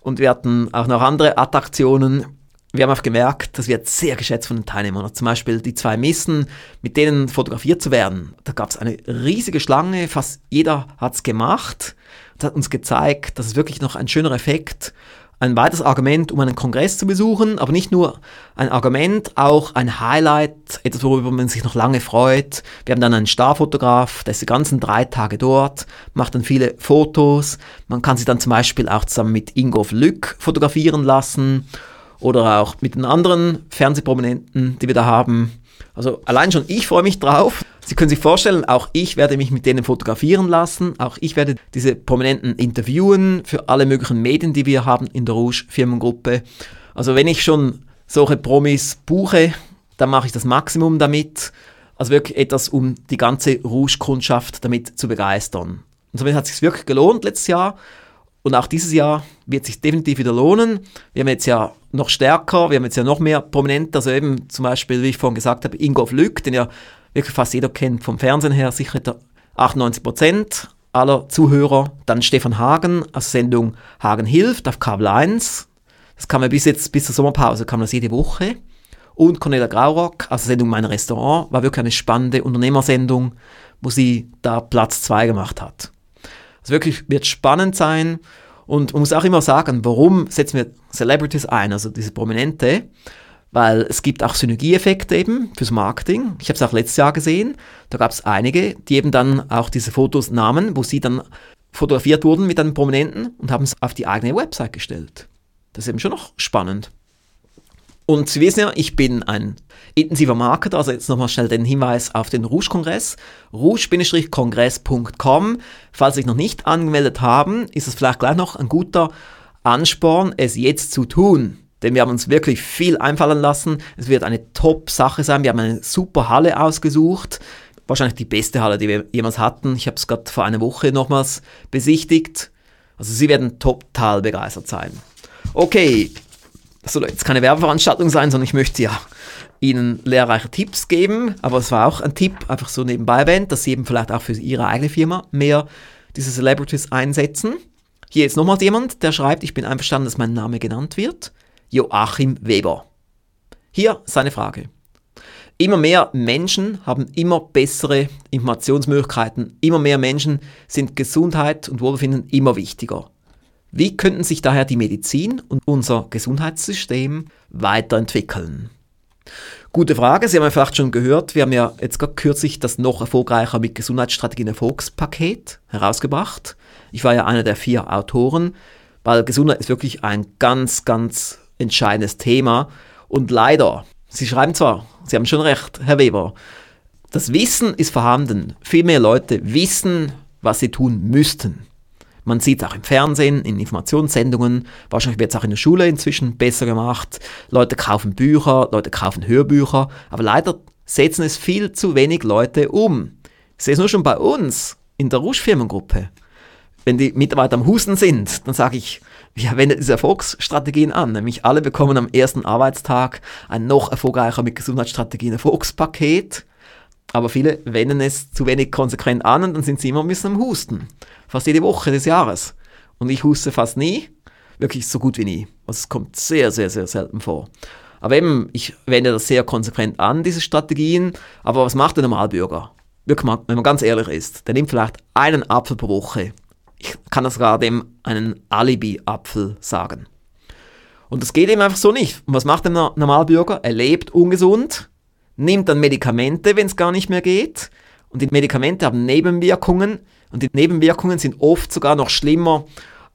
Und wir hatten auch noch andere Attraktionen. Wir haben auch gemerkt, das wird sehr geschätzt von den Teilnehmern. Zum Beispiel die zwei Missen, mit denen fotografiert zu werden. Da gab es eine riesige Schlange, fast jeder hat es gemacht. Das hat uns gezeigt, dass es wirklich noch ein schöner Effekt ein weiteres Argument, um einen Kongress zu besuchen, aber nicht nur ein Argument, auch ein Highlight, etwas, worüber man sich noch lange freut. Wir haben dann einen Starfotograf, der ist die ganzen drei Tage dort, macht dann viele Fotos. Man kann sich dann zum Beispiel auch zusammen mit Ingolf Lück fotografieren lassen oder auch mit den anderen Fernsehprominenten, die wir da haben. Also allein schon ich freue mich drauf. Sie können sich vorstellen, auch ich werde mich mit denen fotografieren lassen. Auch ich werde diese Prominenten interviewen für alle möglichen Medien, die wir haben in der Rouge Firmengruppe. Also wenn ich schon solche Promis buche, dann mache ich das Maximum damit. Also wirklich etwas, um die ganze Rouge-Kundschaft damit zu begeistern. Und somit hat es sich wirklich gelohnt letztes Jahr. Und auch dieses Jahr wird sich definitiv wieder lohnen. Wir haben jetzt ja noch stärker, wir haben jetzt ja noch mehr Prominente, also eben zum Beispiel, wie ich vorhin gesagt habe, Ingolf Lück, den ja wirklich fast jeder kennt vom Fernsehen her, sicher 98 Prozent aller Zuhörer. Dann Stefan Hagen der Sendung Hagen hilft auf Kabel 1. Das kam ja bis jetzt, bis zur Sommerpause, kam das jede Woche. Und Cornelia Graurock der Sendung Mein Restaurant war wirklich eine spannende Unternehmersendung, wo sie da Platz 2 gemacht hat. Also wirklich wird spannend sein. Und man muss auch immer sagen, warum setzen wir Celebrities ein, also diese Prominente? Weil es gibt auch Synergieeffekte eben fürs Marketing. Ich habe es auch letztes Jahr gesehen. Da gab es einige, die eben dann auch diese Fotos nahmen, wo sie dann fotografiert wurden mit einem Prominenten und haben es auf die eigene Website gestellt. Das ist eben schon noch spannend. Und Sie wissen ja, ich bin ein intensiver Marketer, also jetzt nochmal schnell den Hinweis auf den Rouge-Kongress. rouge-kongress.com. Falls Sie sich noch nicht angemeldet haben, ist es vielleicht gleich noch ein guter Ansporn, es jetzt zu tun. Denn wir haben uns wirklich viel einfallen lassen. Es wird eine Top-Sache sein. Wir haben eine super Halle ausgesucht. Wahrscheinlich die beste Halle, die wir jemals hatten. Ich habe es gerade vor einer Woche nochmals besichtigt. Also Sie werden total begeistert sein. Okay, das soll jetzt keine Werbeveranstaltung sein, sondern ich möchte ja Ihnen lehrreiche Tipps geben. Aber es war auch ein Tipp, einfach so nebenbei erwähnt, dass Sie eben vielleicht auch für Ihre eigene Firma mehr diese Celebrities einsetzen. Hier ist nochmals jemand, der schreibt, ich bin einverstanden, dass mein Name genannt wird. Joachim Weber. Hier seine Frage. Immer mehr Menschen haben immer bessere Informationsmöglichkeiten. Immer mehr Menschen sind Gesundheit und Wohlbefinden immer wichtiger. Wie könnten sich daher die Medizin und unser Gesundheitssystem weiterentwickeln? Gute Frage. Sie haben ja vielleicht schon gehört, wir haben ja jetzt gerade kürzlich das noch erfolgreicher mit Gesundheitsstrategien Erfolgspaket herausgebracht. Ich war ja einer der vier Autoren, weil Gesundheit ist wirklich ein ganz, ganz entscheidendes Thema. Und leider, Sie schreiben zwar, Sie haben schon recht, Herr Weber, das Wissen ist vorhanden. Viel mehr Leute wissen, was sie tun müssten. Man sieht es auch im Fernsehen, in Informationssendungen, wahrscheinlich wird es auch in der Schule inzwischen besser gemacht. Leute kaufen Bücher, Leute kaufen Hörbücher, aber leider setzen es viel zu wenig Leute um. Ich sehe es nur schon bei uns in der Rusch-Firmengruppe. Wenn die Mitarbeiter am Husten sind, dann sage ich, wir wenden diese Erfolgsstrategien an. Nämlich alle bekommen am ersten Arbeitstag ein noch erfolgreicher mit Gesundheitsstrategien Erfolgspaket. Aber viele wenden es zu wenig konsequent an und dann sind sie immer ein bisschen am Husten. Fast jede Woche des Jahres. Und ich huste fast nie. Wirklich so gut wie nie. Also es kommt sehr, sehr, sehr selten vor. Aber eben, ich wende das sehr konsequent an, diese Strategien. Aber was macht der Normalbürger? Wirklich mal, wenn man ganz ehrlich ist, der nimmt vielleicht einen Apfel pro Woche. Ich kann das gerade dem einen Alibi-Apfel sagen. Und das geht eben einfach so nicht. Und was macht der Normalbürger? Er lebt ungesund, nimmt dann Medikamente, wenn es gar nicht mehr geht. Und die Medikamente haben Nebenwirkungen. Und die Nebenwirkungen sind oft sogar noch schlimmer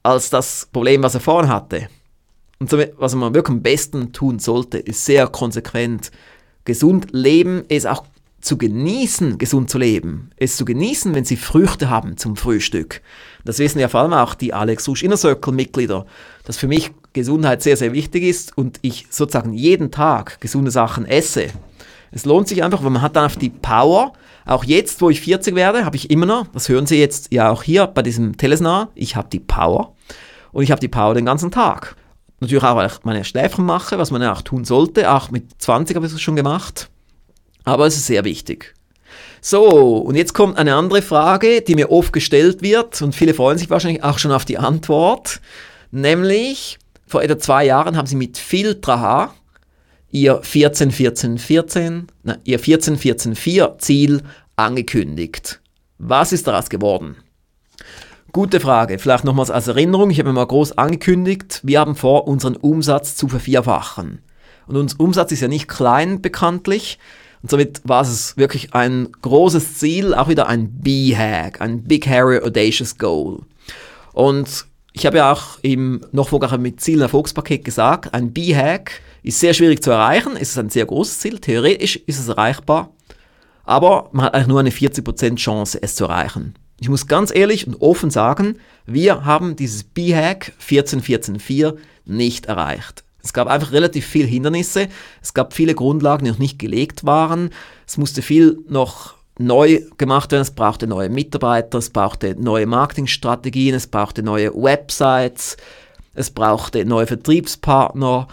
als das Problem, was er vorhin hatte. Und so, was man wirklich am besten tun sollte, ist sehr konsequent gesund leben, es auch zu genießen, gesund zu leben, es zu genießen, wenn sie Früchte haben zum Frühstück. Das wissen ja vor allem auch die Alex Rusch Inner Circle Mitglieder, dass für mich Gesundheit sehr, sehr wichtig ist und ich sozusagen jeden Tag gesunde Sachen esse. Es lohnt sich einfach, weil man hat dann auf die Power. Auch jetzt, wo ich 40 werde, habe ich immer noch, das hören Sie jetzt ja auch hier bei diesem Telesnar, ich habe die Power. Und ich habe die Power den ganzen Tag. Natürlich auch, weil ich meine Schläfchen mache, was man ja auch tun sollte. Auch mit 20 habe ich es schon gemacht. Aber es ist sehr wichtig. So, und jetzt kommt eine andere Frage, die mir oft gestellt wird und viele freuen sich wahrscheinlich auch schon auf die Antwort. Nämlich, vor etwa zwei Jahren haben sie mit Filtra ihr 14, 14, 14, na, ihr 14, 14, 4 Ziel angekündigt. Was ist daraus geworden? Gute Frage. Vielleicht nochmals als Erinnerung. Ich habe mal groß angekündigt, wir haben vor, unseren Umsatz zu vervierfachen. Und unser Umsatz ist ja nicht klein bekanntlich. Und somit war es wirklich ein großes Ziel, auch wieder ein B-Hack, ein Big Harry Audacious Goal. Und ich habe ja auch im noch vorher mit Zielen Erfolgspaket gesagt, ein B-Hack ist sehr schwierig zu erreichen, es ist ein sehr großes Ziel, theoretisch ist es erreichbar, aber man hat eigentlich nur eine 40% Chance, es zu erreichen. Ich muss ganz ehrlich und offen sagen, wir haben dieses B-Hack 14.14.4 nicht erreicht. Es gab einfach relativ viele Hindernisse, es gab viele Grundlagen, die noch nicht gelegt waren, es musste viel noch neu gemacht werden. Es brauchte neue Mitarbeiter, es brauchte neue Marketingstrategien, es brauchte neue Websites, es brauchte neue Vertriebspartner,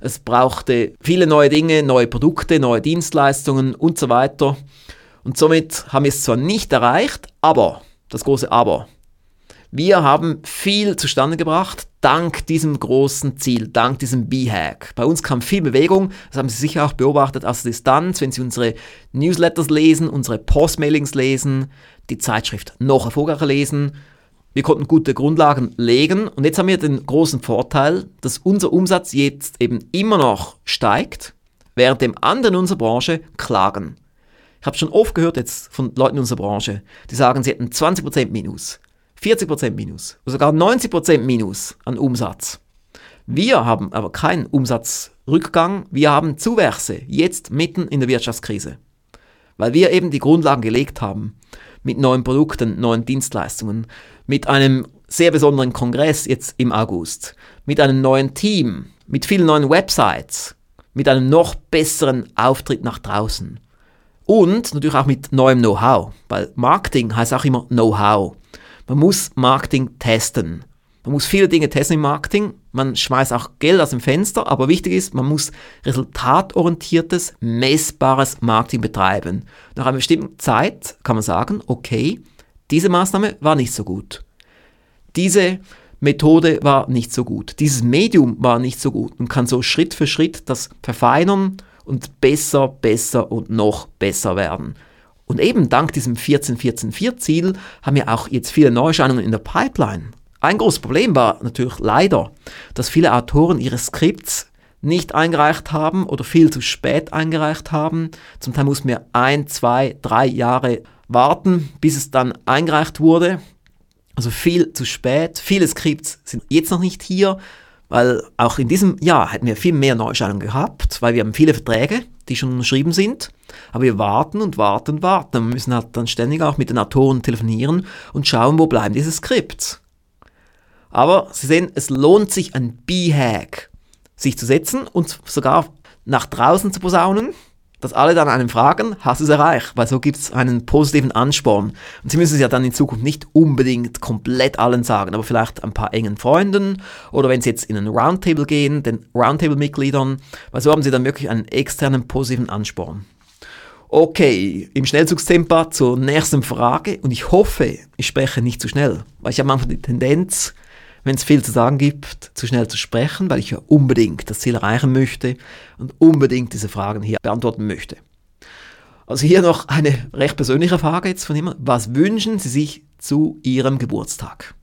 es brauchte viele neue Dinge, neue Produkte, neue Dienstleistungen und so weiter. Und somit haben wir es zwar nicht erreicht, aber, das große Aber, wir haben viel zustande gebracht, dank diesem großen Ziel, dank diesem B-Hack. Bei uns kam viel Bewegung, das haben Sie sicher auch beobachtet aus der Distanz, wenn Sie unsere Newsletters lesen, unsere Postmailings lesen, die Zeitschrift noch erfolgreicher lesen. Wir konnten gute Grundlagen legen und jetzt haben wir den großen Vorteil, dass unser Umsatz jetzt eben immer noch steigt, während dem anderen in unserer Branche klagen. Ich habe schon oft gehört jetzt von Leuten in unserer Branche, die sagen, sie hätten 20% Minus. 40% Minus, sogar 90% Minus an Umsatz. Wir haben aber keinen Umsatzrückgang, wir haben Zuwächse, jetzt mitten in der Wirtschaftskrise. Weil wir eben die Grundlagen gelegt haben mit neuen Produkten, neuen Dienstleistungen, mit einem sehr besonderen Kongress jetzt im August, mit einem neuen Team, mit vielen neuen Websites, mit einem noch besseren Auftritt nach draußen. Und natürlich auch mit neuem Know-how, weil Marketing heißt auch immer Know-how. Man muss Marketing testen. Man muss viele Dinge testen im Marketing. Man schmeißt auch Geld aus dem Fenster, aber wichtig ist, man muss resultatorientiertes, messbares Marketing betreiben. Nach einer bestimmten Zeit kann man sagen, okay, diese Maßnahme war nicht so gut. Diese Methode war nicht so gut. Dieses Medium war nicht so gut und kann so Schritt für Schritt das verfeinern und besser, besser und noch besser werden. Und eben dank diesem 14-14-4-Ziel haben wir auch jetzt viele Neuerscheinungen in der Pipeline. Ein großes Problem war natürlich leider, dass viele Autoren ihre Skripts nicht eingereicht haben oder viel zu spät eingereicht haben. Zum Teil mussten wir ein, zwei, drei Jahre warten, bis es dann eingereicht wurde. Also viel zu spät. Viele Skripts sind jetzt noch nicht hier, weil auch in diesem Jahr hätten wir viel mehr Neuerscheinungen gehabt, weil wir haben viele Verträge, die schon unterschrieben sind. Aber wir warten und warten und warten. Wir müssen halt dann ständig auch mit den Autoren telefonieren und schauen, wo bleiben diese Skripts. Aber Sie sehen, es lohnt sich ein B-Hack, sich zu setzen und sogar nach draußen zu posaunen, dass alle dann einen fragen, hast du es erreicht? Weil so gibt es einen positiven Ansporn. Und Sie müssen es ja dann in Zukunft nicht unbedingt komplett allen sagen, aber vielleicht ein paar engen Freunden oder wenn Sie jetzt in einen Roundtable gehen, den Roundtable-Mitgliedern, weil so haben Sie dann wirklich einen externen positiven Ansporn. Okay, im Schnellzugstempo zur nächsten Frage und ich hoffe, ich spreche nicht zu schnell, weil ich habe manchmal die Tendenz, wenn es viel zu sagen gibt, zu schnell zu sprechen, weil ich ja unbedingt das Ziel erreichen möchte und unbedingt diese Fragen hier beantworten möchte. Also hier noch eine recht persönliche Frage jetzt von jemandem. Was wünschen Sie sich zu Ihrem Geburtstag?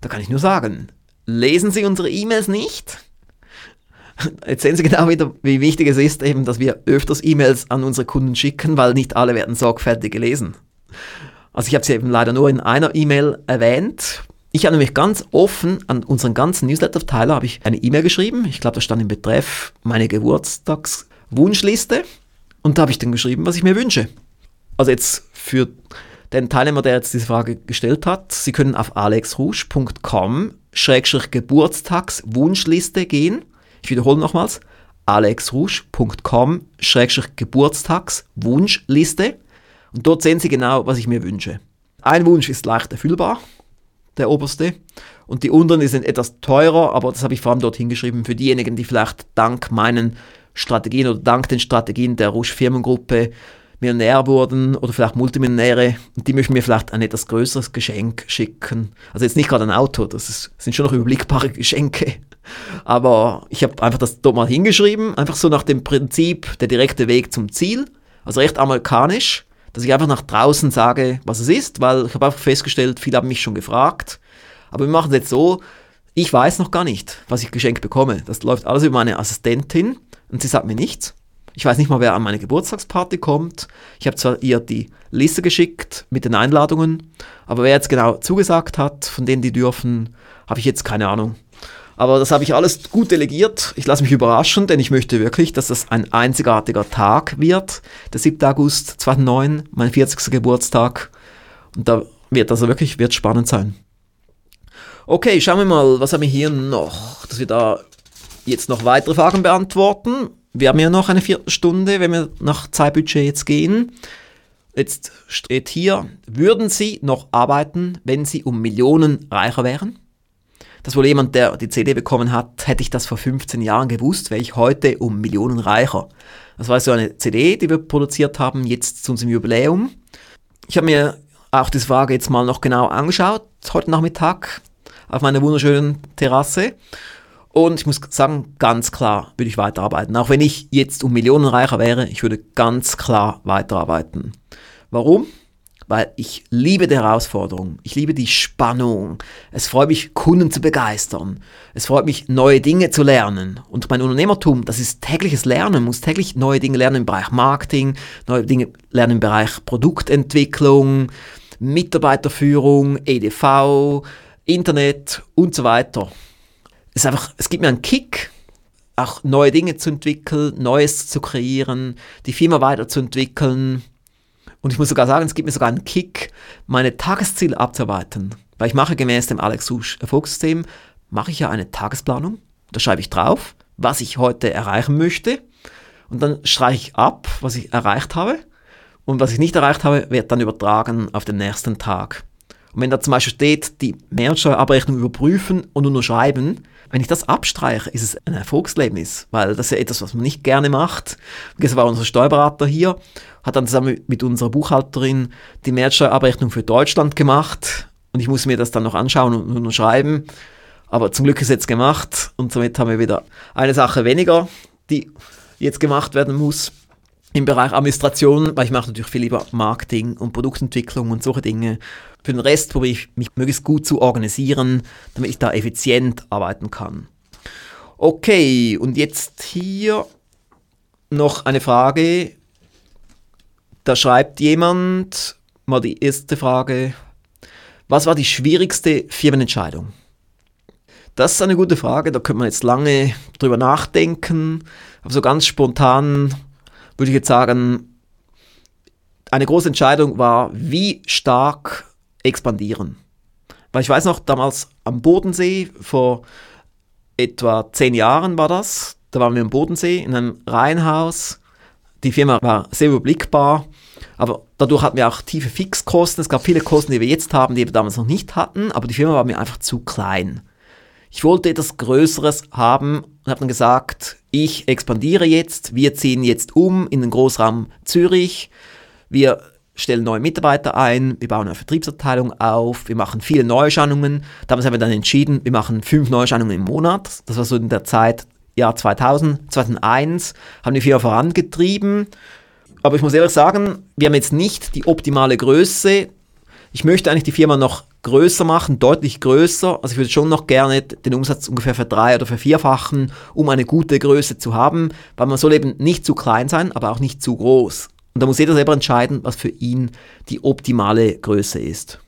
Da kann ich nur sagen, lesen Sie unsere E-Mails nicht? Jetzt sehen Sie genau wieder, wie wichtig es ist, eben, dass wir öfters E-Mails an unsere Kunden schicken, weil nicht alle werden sorgfältig gelesen. Also ich habe sie eben leider nur in einer E-Mail erwähnt, ich habe nämlich ganz offen an unseren ganzen Newsletter-Verteiler habe ich eine E-Mail geschrieben. Ich glaube, da stand im Betreff meine Geburtstagswunschliste. Und da habe ich dann geschrieben, was ich mir wünsche. Also jetzt für den Teilnehmer, der jetzt diese Frage gestellt hat, Sie können auf alexrouge.com Geburtstagswunschliste gehen. Ich wiederhole nochmals, alexrouge.com Geburtstagswunschliste. Und dort sehen Sie genau, was ich mir wünsche. Ein Wunsch ist leicht erfüllbar, der oberste. Und die unteren sind etwas teurer, aber das habe ich vor allem dort hingeschrieben für diejenigen, die vielleicht dank meinen Strategien oder dank den Strategien der Rouge Firmengruppe Millionär wurden oder vielleicht Multimillionäre und die möchten mir vielleicht ein etwas größeres Geschenk schicken. Also jetzt nicht gerade ein Auto, das ist, sind schon noch überblickbare Geschenke. Aber ich habe einfach das dort mal hingeschrieben, einfach so nach dem Prinzip der direkte Weg zum Ziel, also recht amerikanisch dass ich einfach nach draußen sage, was es ist, weil ich habe einfach festgestellt, viele haben mich schon gefragt. Aber wir machen es jetzt so, ich weiß noch gar nicht, was ich geschenkt bekomme. Das läuft alles über meine Assistentin und sie sagt mir nichts. Ich weiß nicht mal, wer an meine Geburtstagsparty kommt. Ich habe zwar ihr die Liste geschickt mit den Einladungen, aber wer jetzt genau zugesagt hat, von denen die dürfen, habe ich jetzt keine Ahnung. Aber das habe ich alles gut delegiert. Ich lasse mich überraschen, denn ich möchte wirklich, dass das ein einzigartiger Tag wird. Der 7. August 2009, mein 40. Geburtstag. Und da wird also wirklich wird spannend sein. Okay, schauen wir mal, was haben wir hier noch, dass wir da jetzt noch weitere Fragen beantworten. Wir haben ja noch eine Viertelstunde, wenn wir nach Zeitbudget jetzt gehen. Jetzt steht hier, würden Sie noch arbeiten, wenn Sie um Millionen reicher wären? Das wohl jemand, der die CD bekommen hat, hätte ich das vor 15 Jahren gewusst, wäre ich heute um Millionen reicher. Das war so eine CD, die wir produziert haben, jetzt zu unserem Jubiläum. Ich habe mir auch diese Frage jetzt mal noch genau angeschaut, heute Nachmittag auf meiner wunderschönen Terrasse. Und ich muss sagen, ganz klar würde ich weiterarbeiten. Auch wenn ich jetzt um Millionen reicher wäre, ich würde ganz klar weiterarbeiten. Warum? Weil ich liebe die Herausforderung, ich liebe die Spannung. Es freut mich, Kunden zu begeistern. Es freut mich, neue Dinge zu lernen. Und mein Unternehmertum, das ist tägliches Lernen. Muss täglich neue Dinge lernen im Bereich Marketing, neue Dinge lernen im Bereich Produktentwicklung, Mitarbeiterführung, EDV, Internet und so weiter es ist einfach, es gibt mir einen Kick, auch neue Dinge zu entwickeln, Neues zu kreieren, die Firma weiterzuentwickeln. Und ich muss sogar sagen, es gibt mir sogar einen Kick, meine Tagesziele abzuarbeiten. Weil ich mache gemäß dem Alex Susch Erfolgssystem, mache ich ja eine Tagesplanung. Da schreibe ich drauf, was ich heute erreichen möchte. Und dann streiche ich ab, was ich erreicht habe. Und was ich nicht erreicht habe, wird dann übertragen auf den nächsten Tag. Und wenn da zum Beispiel steht, die Mehrwertsteuerabrechnung überprüfen und unterschreiben, wenn ich das abstreiche, ist es ein Erfolgserlebnis, weil das ist ja etwas, was man nicht gerne macht. Das war unser Steuerberater hier, hat dann zusammen mit unserer Buchhalterin die Mehrwertsteuerabrechnung für Deutschland gemacht und ich muss mir das dann noch anschauen und unterschreiben. Aber zum Glück ist es jetzt gemacht und somit haben wir wieder eine Sache weniger, die jetzt gemacht werden muss im Bereich Administration, weil ich mache natürlich viel lieber Marketing und Produktentwicklung und solche Dinge. Für den Rest probiere ich mich möglichst gut zu organisieren, damit ich da effizient arbeiten kann. Okay, und jetzt hier noch eine Frage. Da schreibt jemand, mal die erste Frage, was war die schwierigste Firmenentscheidung? Das ist eine gute Frage, da könnte man jetzt lange drüber nachdenken. Aber so ganz spontan würde ich jetzt sagen, eine große Entscheidung war, wie stark expandieren. Weil ich weiß noch, damals am Bodensee, vor etwa zehn Jahren war das, da waren wir am Bodensee in einem Reihenhaus. Die Firma war sehr überblickbar, aber dadurch hatten wir auch tiefe Fixkosten. Es gab viele Kosten, die wir jetzt haben, die wir damals noch nicht hatten, aber die Firma war mir einfach zu klein. Ich wollte etwas Größeres haben und habe dann gesagt, ich expandiere jetzt, wir ziehen jetzt um in den Großraum Zürich, wir stellen neue Mitarbeiter ein, wir bauen eine Vertriebsabteilung auf, wir machen viele Neuerscheinungen. Damals haben wir dann entschieden, wir machen fünf Neuerscheinungen im Monat. Das war so in der Zeit Jahr 2000, 2001, haben die Firma vorangetrieben. Aber ich muss ehrlich sagen, wir haben jetzt nicht die optimale Größe. Ich möchte eigentlich die Firma noch größer machen, deutlich größer. Also ich würde schon noch gerne den Umsatz ungefähr verdrei- oder vervierfachen, um eine gute Größe zu haben, weil man soll eben nicht zu klein sein, aber auch nicht zu groß. Und da muss jeder selber entscheiden, was für ihn die optimale Größe ist.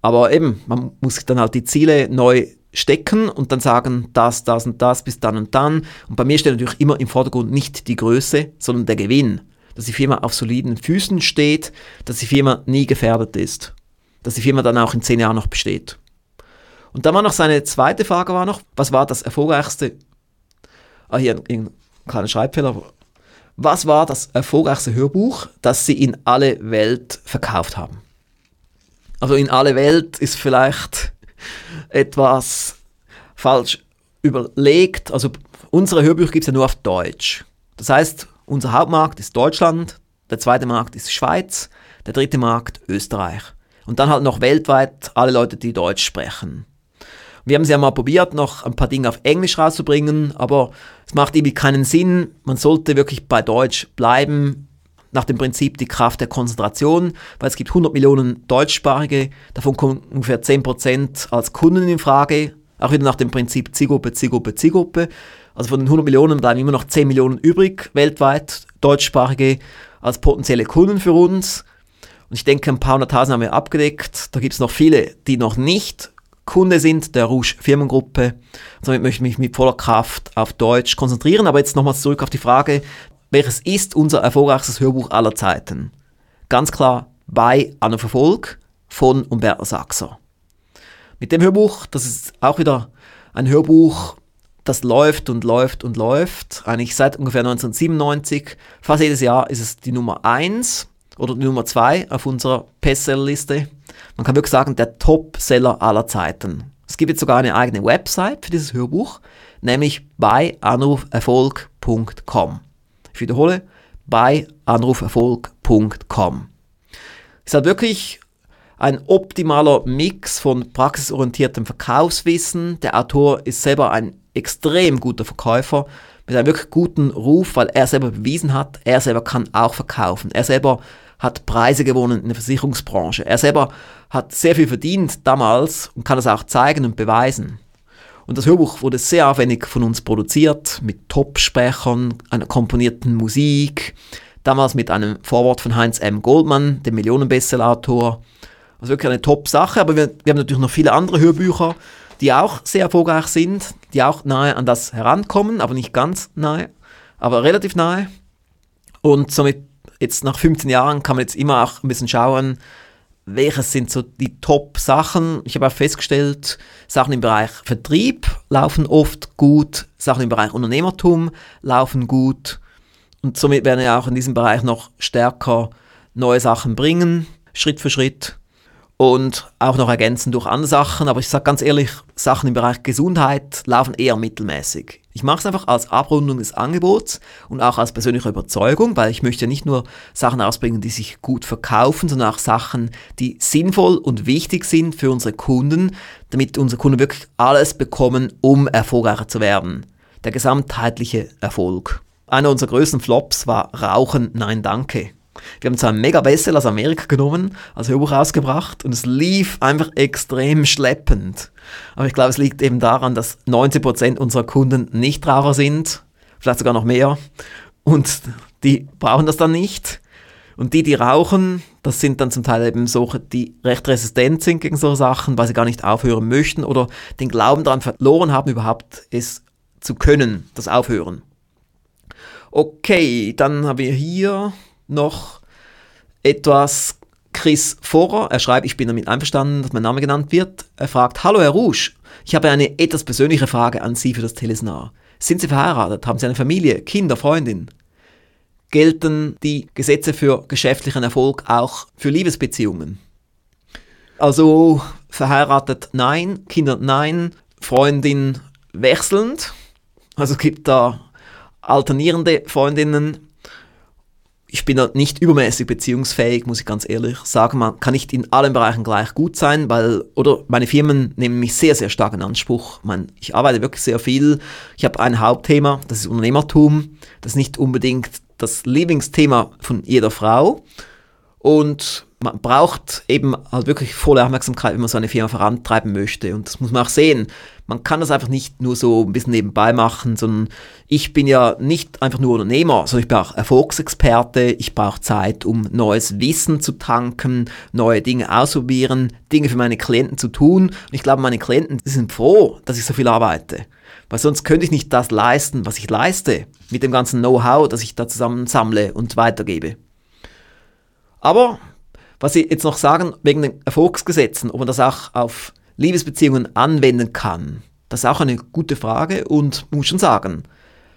Aber eben, man muss dann halt die Ziele neu stecken und dann sagen, das, das und das bis dann und dann. Und bei mir steht natürlich immer im Vordergrund nicht die Größe, sondern der Gewinn. Dass die Firma auf soliden Füßen steht, dass die Firma nie gefährdet ist dass die Firma dann auch in zehn Jahren noch besteht. Und dann war noch seine zweite Frage war noch, was war das erfolgreichste, ah hier ein, ein kleiner Schreibfehler, was war das erfolgreichste Hörbuch, das Sie in alle Welt verkauft haben? Also in alle Welt ist vielleicht [laughs] etwas falsch überlegt. Also unsere Hörbücher gibt es ja nur auf Deutsch. Das heißt, unser Hauptmarkt ist Deutschland, der zweite Markt ist Schweiz, der dritte Markt Österreich. Und dann halt noch weltweit alle Leute, die Deutsch sprechen. Wir haben es ja mal probiert, noch ein paar Dinge auf Englisch rauszubringen, aber es macht irgendwie keinen Sinn. Man sollte wirklich bei Deutsch bleiben, nach dem Prinzip die Kraft der Konzentration, weil es gibt 100 Millionen Deutschsprachige, davon kommen ungefähr 10% als Kunden in Frage, auch wieder nach dem Prinzip Zielgruppe, Zielgruppe, Zielgruppe. Also von den 100 Millionen bleiben immer noch 10 Millionen übrig, weltweit Deutschsprachige, als potenzielle Kunden für uns. Und ich denke, ein paar hunderttausend haben wir abgedeckt. Da gibt es noch viele, die noch nicht Kunde sind der Rouge Firmengruppe. Somit möchte ich mich mit voller Kraft auf Deutsch konzentrieren. Aber jetzt nochmals zurück auf die Frage, welches ist unser erfolgreichstes Hörbuch aller Zeiten? Ganz klar bei Anno Verfolg von Umberto Sachser. Mit dem Hörbuch, das ist auch wieder ein Hörbuch, das läuft und läuft und läuft. Eigentlich seit ungefähr 1997. Fast jedes Jahr ist es die Nummer 1 oder Nummer 2 auf unserer Bestsellerliste. Man kann wirklich sagen, der Top-Seller aller Zeiten. Es gibt jetzt sogar eine eigene Website für dieses Hörbuch, nämlich bei anruferfolg.com. Ich wiederhole, bei anruferfolg.com. Es hat wirklich ein optimaler Mix von praxisorientiertem Verkaufswissen. Der Autor ist selber ein extrem guter Verkäufer mit einem wirklich guten Ruf, weil er selber bewiesen hat, er selber kann auch verkaufen. Er selber hat Preise gewonnen in der Versicherungsbranche. Er selber hat sehr viel verdient damals und kann das auch zeigen und beweisen. Und das Hörbuch wurde sehr aufwendig von uns produziert, mit Top-Sprechern, einer komponierten Musik, damals mit einem Vorwort von Heinz M. Goldmann, dem Millionenbestsellerautor. Also wirklich eine Top-Sache, aber wir, wir haben natürlich noch viele andere Hörbücher, die auch sehr erfolgreich sind, die auch nahe an das herankommen, aber nicht ganz nahe, aber relativ nahe. Und somit jetzt nach 15 Jahren kann man jetzt immer auch ein bisschen schauen, welches sind so die Top-Sachen. Ich habe auch festgestellt, Sachen im Bereich Vertrieb laufen oft gut, Sachen im Bereich Unternehmertum laufen gut und somit werden wir auch in diesem Bereich noch stärker neue Sachen bringen, Schritt für Schritt und auch noch ergänzen durch andere Sachen. Aber ich sage ganz ehrlich, Sachen im Bereich Gesundheit laufen eher mittelmäßig. Ich mache es einfach als Abrundung des Angebots und auch als persönliche Überzeugung, weil ich möchte nicht nur Sachen ausbringen, die sich gut verkaufen, sondern auch Sachen, die sinnvoll und wichtig sind für unsere Kunden, damit unsere Kunden wirklich alles bekommen, um erfolgreicher zu werden. Der gesamtheitliche Erfolg. Einer unserer größten Flops war Rauchen, nein danke. Wir haben zwar einen mega Bestseller aus Amerika genommen, als Hörbuch rausgebracht und es lief einfach extrem schleppend. Aber ich glaube, es liegt eben daran, dass 90% unserer Kunden Nichtraucher sind, vielleicht sogar noch mehr, und die brauchen das dann nicht. Und die, die rauchen, das sind dann zum Teil eben solche, die recht resistent sind gegen solche Sachen, weil sie gar nicht aufhören möchten oder den Glauben daran verloren haben, überhaupt es zu können, das Aufhören. Okay, dann haben wir hier noch etwas Chris Vorer. Er schreibt, ich bin damit einverstanden, dass mein Name genannt wird. Er fragt, hallo Herr Rouge, ich habe eine etwas persönliche Frage an Sie für das Telesnar. Sind Sie verheiratet? Haben Sie eine Familie, Kinder, Freundin? Gelten die Gesetze für geschäftlichen Erfolg auch für Liebesbeziehungen? Also verheiratet nein, Kinder nein, Freundin wechselnd. Also gibt da alternierende Freundinnen ich bin nicht übermäßig beziehungsfähig, muss ich ganz ehrlich sagen. Man kann nicht in allen Bereichen gleich gut sein, weil, oder meine Firmen nehmen mich sehr, sehr stark in Anspruch. Man, ich arbeite wirklich sehr viel. Ich habe ein Hauptthema, das ist Unternehmertum. Das ist nicht unbedingt das Lieblingsthema von jeder Frau. Und man braucht eben halt wirklich volle Aufmerksamkeit, wenn man so eine Firma vorantreiben möchte. Und das muss man auch sehen. Man kann das einfach nicht nur so ein bisschen nebenbei machen, sondern ich bin ja nicht einfach nur Unternehmer, sondern ich bin auch Erfolgsexperte. Ich brauche Zeit, um neues Wissen zu tanken, neue Dinge ausprobieren, Dinge für meine Klienten zu tun. Und ich glaube, meine Klienten sind froh, dass ich so viel arbeite. Weil sonst könnte ich nicht das leisten, was ich leiste, mit dem ganzen Know-how, das ich da zusammen sammle und weitergebe. Aber was Sie jetzt noch sagen, wegen den Erfolgsgesetzen, ob man das auch auf Liebesbeziehungen anwenden kann, das ist auch eine gute Frage und muss schon sagen,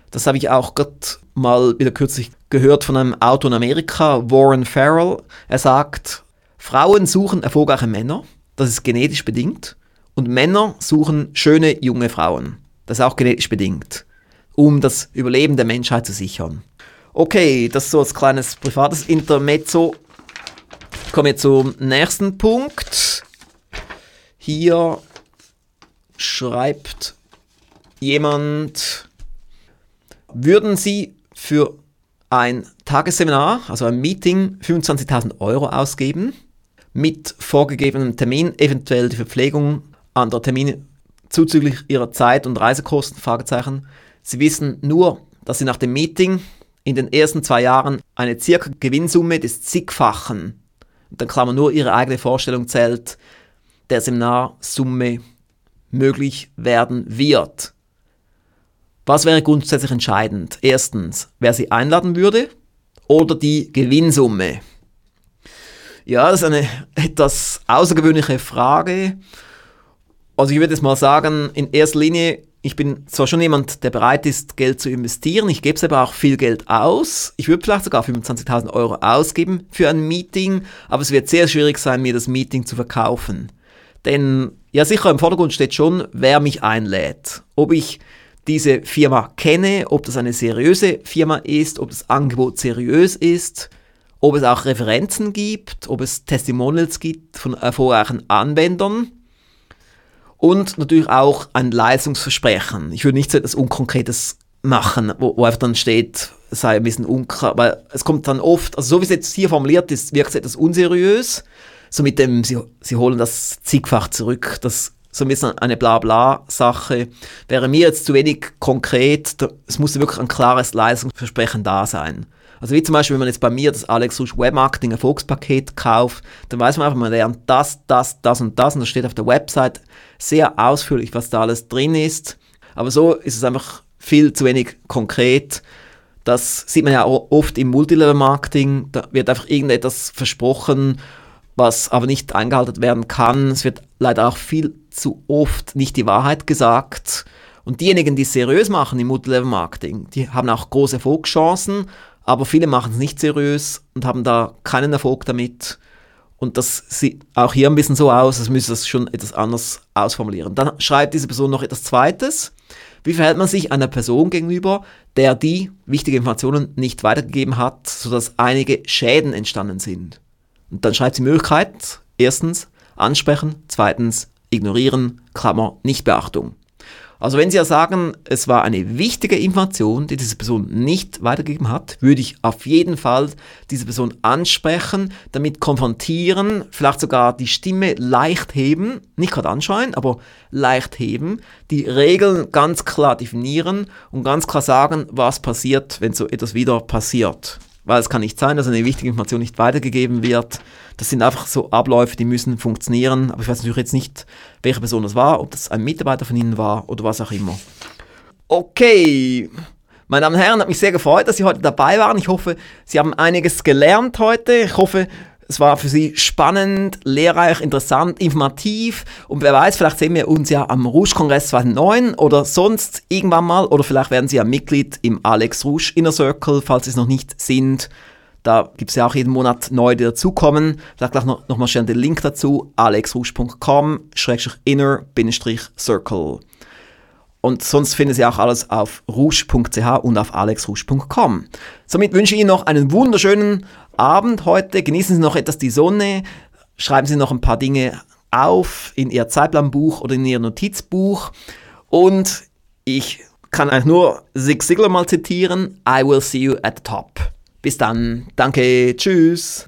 das habe ich auch gerade mal wieder kürzlich gehört von einem Autor in Amerika, Warren Farrell. Er sagt, Frauen suchen erfolgreiche Männer, das ist genetisch bedingt, und Männer suchen schöne junge Frauen, das ist auch genetisch bedingt, um das Überleben der Menschheit zu sichern. Okay, das so als kleines privates Intermezzo Kommen wir zum nächsten Punkt. Hier schreibt jemand, würden Sie für ein Tagesseminar, also ein Meeting, 25.000 Euro ausgeben, mit vorgegebenem Termin, eventuell die Verpflegung, anderer Termine zuzüglich Ihrer Zeit und Reisekosten, Fragezeichen. Sie wissen nur, dass Sie nach dem Meeting in den ersten zwei Jahren eine circa Gewinnsumme des zigfachen dann Klammer nur ihre eigene Vorstellung zählt, der Seminarsumme möglich werden wird. Was wäre grundsätzlich entscheidend? Erstens, wer sie einladen würde oder die Gewinnsumme? Ja, das ist eine [laughs] etwas außergewöhnliche Frage. Also ich würde jetzt mal sagen, in erster Linie ich bin zwar schon jemand, der bereit ist, Geld zu investieren, ich gebe aber auch viel Geld aus. Ich würde vielleicht sogar 25.000 Euro ausgeben für ein Meeting, aber es wird sehr schwierig sein, mir das Meeting zu verkaufen. Denn ja, sicher im Vordergrund steht schon, wer mich einlädt. Ob ich diese Firma kenne, ob das eine seriöse Firma ist, ob das Angebot seriös ist, ob es auch Referenzen gibt, ob es Testimonials gibt von erfolgreichen Anwendern und natürlich auch ein Leistungsversprechen. Ich würde nicht so etwas Unkonkretes machen, wo, wo einfach dann steht, sei ein bisschen unklar, weil es kommt dann oft, also so wie es jetzt hier formuliert ist, wirkt es etwas unseriös, so mit dem, sie, sie holen das zigfach zurück, das so ein bisschen eine Blabla-Sache, wäre mir jetzt zu wenig konkret, es muss wirklich ein klares Leistungsversprechen da sein. Also wie zum Beispiel, wenn man jetzt bei mir das Alex Rusch Webmarketing Erfolgspaket kauft, dann weiß man einfach, man lernt das, das, das und das und das steht auf der Website sehr ausführlich, was da alles drin ist. Aber so ist es einfach viel zu wenig konkret. Das sieht man ja auch oft im Multilevel-Marketing. Da wird einfach irgendetwas versprochen, was aber nicht eingehalten werden kann. Es wird leider auch viel zu oft nicht die Wahrheit gesagt. Und diejenigen, die es seriös machen im Multilevel-Marketing, die haben auch große Erfolgschancen, aber viele machen es nicht seriös und haben da keinen Erfolg damit. Und das sieht auch hier ein bisschen so aus, als müsste das schon etwas anders ausformulieren. Dann schreibt diese Person noch etwas Zweites. Wie verhält man sich einer Person gegenüber, der die wichtige Informationen nicht weitergegeben hat, sodass einige Schäden entstanden sind? Und dann schreibt sie Möglichkeit. Erstens ansprechen, zweitens ignorieren, Klammer, Nichtbeachtung. Also wenn Sie ja sagen, es war eine wichtige Information, die diese Person nicht weitergegeben hat, würde ich auf jeden Fall diese Person ansprechen, damit konfrontieren, vielleicht sogar die Stimme leicht heben, nicht gerade anschreien, aber leicht heben, die Regeln ganz klar definieren und ganz klar sagen, was passiert, wenn so etwas wieder passiert weil es kann nicht sein, dass eine wichtige Information nicht weitergegeben wird. Das sind einfach so Abläufe, die müssen funktionieren, aber ich weiß natürlich jetzt nicht, welche Person das war, ob das ein Mitarbeiter von Ihnen war oder was auch immer. Okay, meine Damen und Herren, hat mich sehr gefreut, dass Sie heute dabei waren. Ich hoffe, Sie haben einiges gelernt heute. Ich hoffe, es war für Sie spannend, lehrreich, interessant, informativ und wer weiß, vielleicht sehen wir uns ja am Rouge-Kongress 2009 oder sonst irgendwann mal oder vielleicht werden Sie ja Mitglied im Alex Rouge Inner Circle, falls Sie es noch nicht sind. Da gibt es ja auch jeden Monat neue, die dazukommen. Vielleicht gleich noch, noch mal schnell den Link dazu, alexrouge.com-inner-circle. Und sonst finden Sie auch alles auf rouge.ch und auf alexrouge.com. Somit wünsche ich Ihnen noch einen wunderschönen Abend heute. Genießen Sie noch etwas die Sonne. Schreiben Sie noch ein paar Dinge auf in Ihr Zeitplanbuch oder in Ihr Notizbuch. Und ich kann eigentlich nur Zig Ziglar mal zitieren. I will see you at the top. Bis dann. Danke. Tschüss.